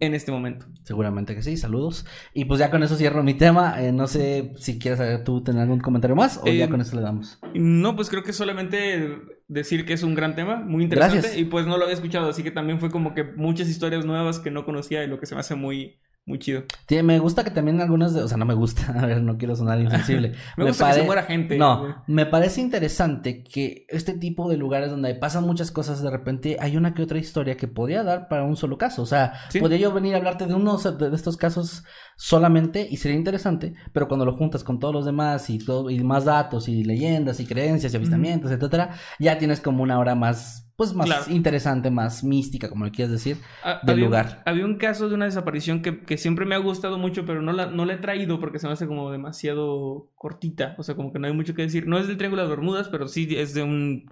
en este momento. Seguramente que sí, saludos. Y pues ya con eso cierro mi tema. Eh, no sé si quieres eh, tú tener algún comentario más o ya Eh, con eso le damos. No, pues creo que solamente decir que es un gran tema, muy interesante. Gracias. Y pues no lo había escuchado, así que también fue como que muchas historias nuevas que no conocía y lo que se me hace muy, muy chido. Sí, me gusta que también algunas de... O sea, no me gusta. A ver, no quiero sonar insensible. Me gusta que se muera gente. No, me parece interesante que este tipo de lugares donde pasan muchas cosas, de repente hay una que otra historia que podría dar para un solo caso. O sea, Sí. podría yo venir a hablarte de uno de estos casos solamente y sería interesante, pero cuando lo juntas con todos los demás y todo y más datos y leyendas y creencias y avistamientos, etcétera, ya tienes como una hora más pues más Claro. interesante, más mística, como le quieras decir. Ah, del había, lugar. Había un caso de una desaparición que, que siempre me ha gustado mucho, pero no la, no la he traído porque se me hace como demasiado cortita. O sea, como que no hay mucho que decir. No es del Triángulo de las Bermudas, pero sí es de un.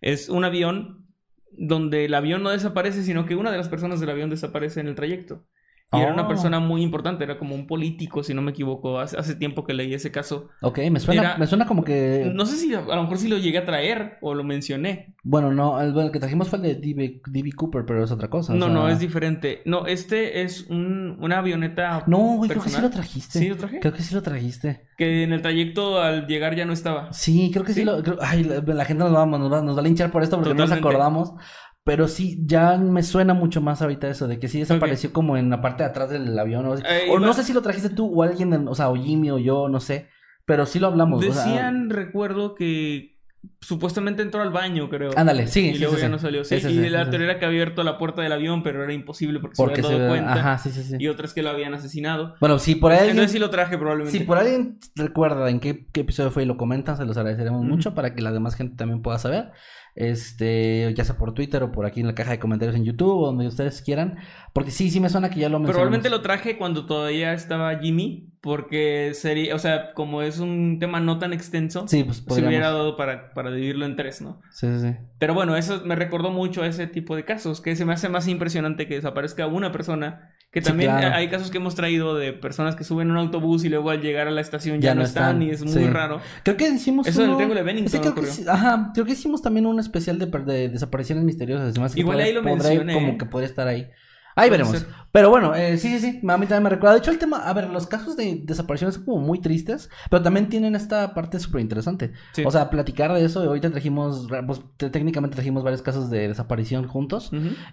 Es un avión donde el avión no desaparece, sino que una de las personas del avión desaparece en el trayecto. Y era una Oh. persona muy importante, era como un político, si no me equivoco. Hace, hace tiempo que leí ese caso. Ok, me suena, Era- me suena como que... No sé si a, lo mejor sí lo llegué a traer o lo mencioné. Bueno, no, el, el que trajimos fue el de D.B. Cooper, pero es otra cosa. o No, sea- no, es diferente. No, este es un, una avioneta No, güey, creo que sí lo trajiste. ¿Sí lo traje? Creo que sí lo trajiste. que en el trayecto al llegar ya no estaba. Sí, creo que sí, ¿Sí? lo. creo- ay, la, la gente nos va, nos, va, nos va a linchar por esto porque no nos acordamos. Pero sí, ya me suena mucho más ahorita eso, de que sí desapareció como en la parte de atrás del avión. O, Eh, o no sé si lo trajiste tú o alguien, de- o sea, o Jimmy o yo, no sé. Pero sí lo hablamos. o sea, Decían, recuerdo que supuestamente entró al baño, creo. Ándale, sí, Y sí, luego sí, ya sí. no salió. Sí, y sí, la teoría era que había abierto la puerta del avión, pero era imposible porque, porque se habían dado cuenta. Ajá, sí, sí, sí. Y otras que lo habían asesinado. Bueno, si por alguien, Entonces sí lo traje probablemente. si por alguien recuerda en qué, qué episodio fue y lo comentan, se los agradeceremos mucho para que la demás gente también pueda saber. Este, ya sea por Twitter o por aquí en la caja de comentarios en YouTube o donde ustedes quieran. Porque sí, sí me suena que ya lo mencionamos. Probablemente lo traje cuando todavía estaba Jimmy, porque sería, o sea, como es un tema no tan extenso, Sí, pues se hubiera dado para, para dividirlo en tres, ¿no? Sí, sí, sí. Pero bueno, eso me recordó mucho a ese tipo de casos, que se me hace más impresionante que desaparezca una persona, que Sí, también claro. hay casos que hemos traído de personas que suben un autobús y luego al llegar a la estación ya, no están, y es muy sí. raro. Creo que hicimos Eso uno- Triángulo de Bennington creo que ajá, creo que hicimos también un especial de, de desapariciones misteriosas. Que Igual podría- ahí lo mencioné, Como que podría estar ahí. Ahí veremos. ser. Pero bueno, eh, sí, sí, sí. A mí también me recuerda. De hecho, el tema, a ver, los casos de desapariciones son como muy tristes, pero también tienen esta parte súper interesante. Sí. O sea, platicar de eso. Ahorita trajimos, pues, te- técnicamente trajimos varios casos de desaparición juntos.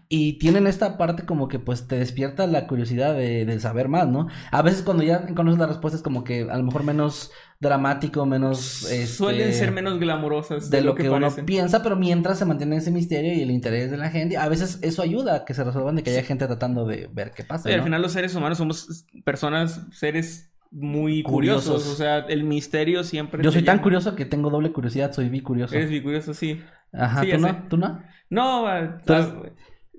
Y tienen esta parte como que pues te despierta la curiosidad de, de saber más, ¿no? A veces cuando ya conoces la respuesta es como que a lo mejor menos dramático, menos... este, Suelen ser menos glamurosas de lo que, uno piensa, pero mientras se mantiene ese misterio y el interés de la gente, a veces eso ayuda a que se resuelvan de que haya gente tratando de ver qué pasa. Y al final los seres humanos somos personas, seres muy Curiosos. curiosos. O sea, el misterio siempre. Yo soy tan llama. curioso que tengo doble curiosidad, soy bicurioso. Eres muy curioso, sí. Ajá, sí, ¿tú sé. no? ¿Tú no? No, ah,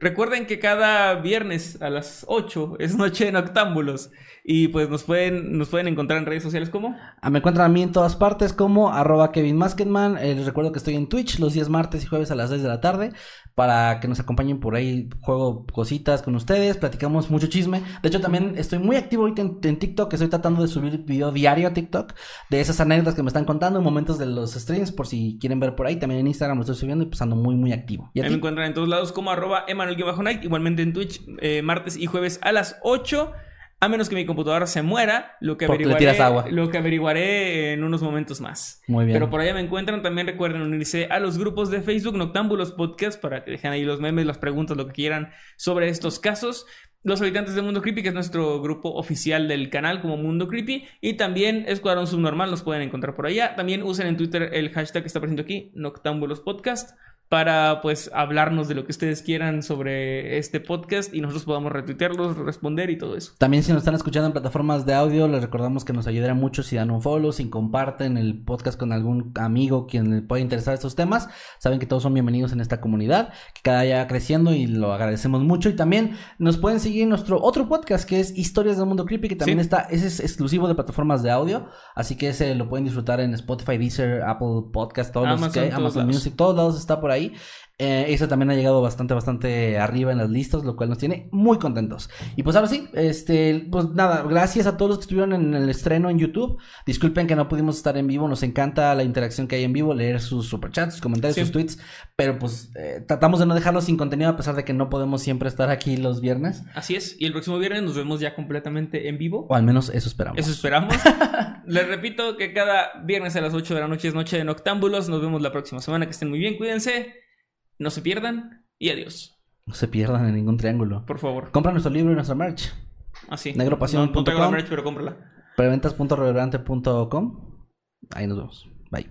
recuerden que cada viernes a las 8 es noche de noctámbulos. Y pues nos pueden, nos pueden encontrar en redes sociales como. Ah, Me encuentran a mí en todas partes como arroba Kevin Masketman. Eh, les recuerdo que estoy en Twitch los días martes y jueves a las 6 de la tarde para que nos acompañen por ahí. Juego cositas con ustedes, platicamos mucho chisme. De hecho, también estoy muy activo ahorita en, en TikTok. Estoy tratando de subir video diario a TikTok de esas anécdotas que me están contando en momentos de los streams por si quieren ver por ahí. También en Instagram lo estoy subiendo y pues ando muy, muy activo. ¿Y a me encuentran en todos lados como arroba Emanuel-Night. Igualmente en Twitch, eh, martes y jueves a las 8. A menos que mi computadora se muera, lo que averiguaré, agua. Lo que averiguaré en unos momentos más. Muy bien. Pero por allá me encuentran. También recuerden unirse a los grupos de Facebook Noctámbulos Podcast para que dejen ahí los memes, las preguntas, lo que quieran sobre estos casos. Los habitantes de Mundo Creepy, que es nuestro grupo oficial del canal como Mundo Creepy. Y también Escuadrón Subnormal, nos pueden encontrar por allá. También usen en Twitter el hashtag que está presente aquí, Noctámbulos Podcast, para pues hablarnos de lo que ustedes quieran sobre este podcast y nosotros podamos retuitearlos, responder y todo eso. También si nos están escuchando en plataformas de audio, les recordamos que nos ayudará mucho si dan un follow, si comparten el podcast con algún amigo quien le pueda interesar estos temas. Saben que todos son bienvenidos en esta comunidad, que cada día va creciendo y lo agradecemos mucho. Y también nos pueden seguir en nuestro otro podcast que es Historias del Mundo Creepy, que también Sí. está, ese es exclusivo de plataformas de audio, así que ese lo pueden disfrutar en Spotify, Deezer, Apple Podcast, todos los Amazon, que hay, todos Amazon lados. Music, todos lados está por ahí. way Eh, ese también ha llegado bastante, bastante arriba en las listas, lo cual nos tiene muy contentos. Y pues ahora sí, este, pues nada, gracias a todos los que estuvieron en el estreno en YouTube. Disculpen que no pudimos estar en vivo, nos encanta la interacción que hay en vivo, leer sus superchats, sus comentarios, Sí. sus tweets, pero pues eh, tratamos de no dejarlos sin contenido a pesar de que no podemos siempre estar aquí los viernes, Así es. Y el próximo viernes nos vemos ya completamente en vivo. o al menos eso esperamos. Eso esperamos. Les repito que cada viernes a las 8 de la noche es Noche de Noctámbulos. Nos vemos la próxima semana. Que estén muy bien, cuídense. No se pierdan y adiós. No se pierdan en ningún triángulo. Por favor. Compra nuestro libro y nuestra merch. Así. Negropasión.com. No, no traigo la merch, pero cómprala. Preventas.reverberante.com. Ahí nos vemos. Bye.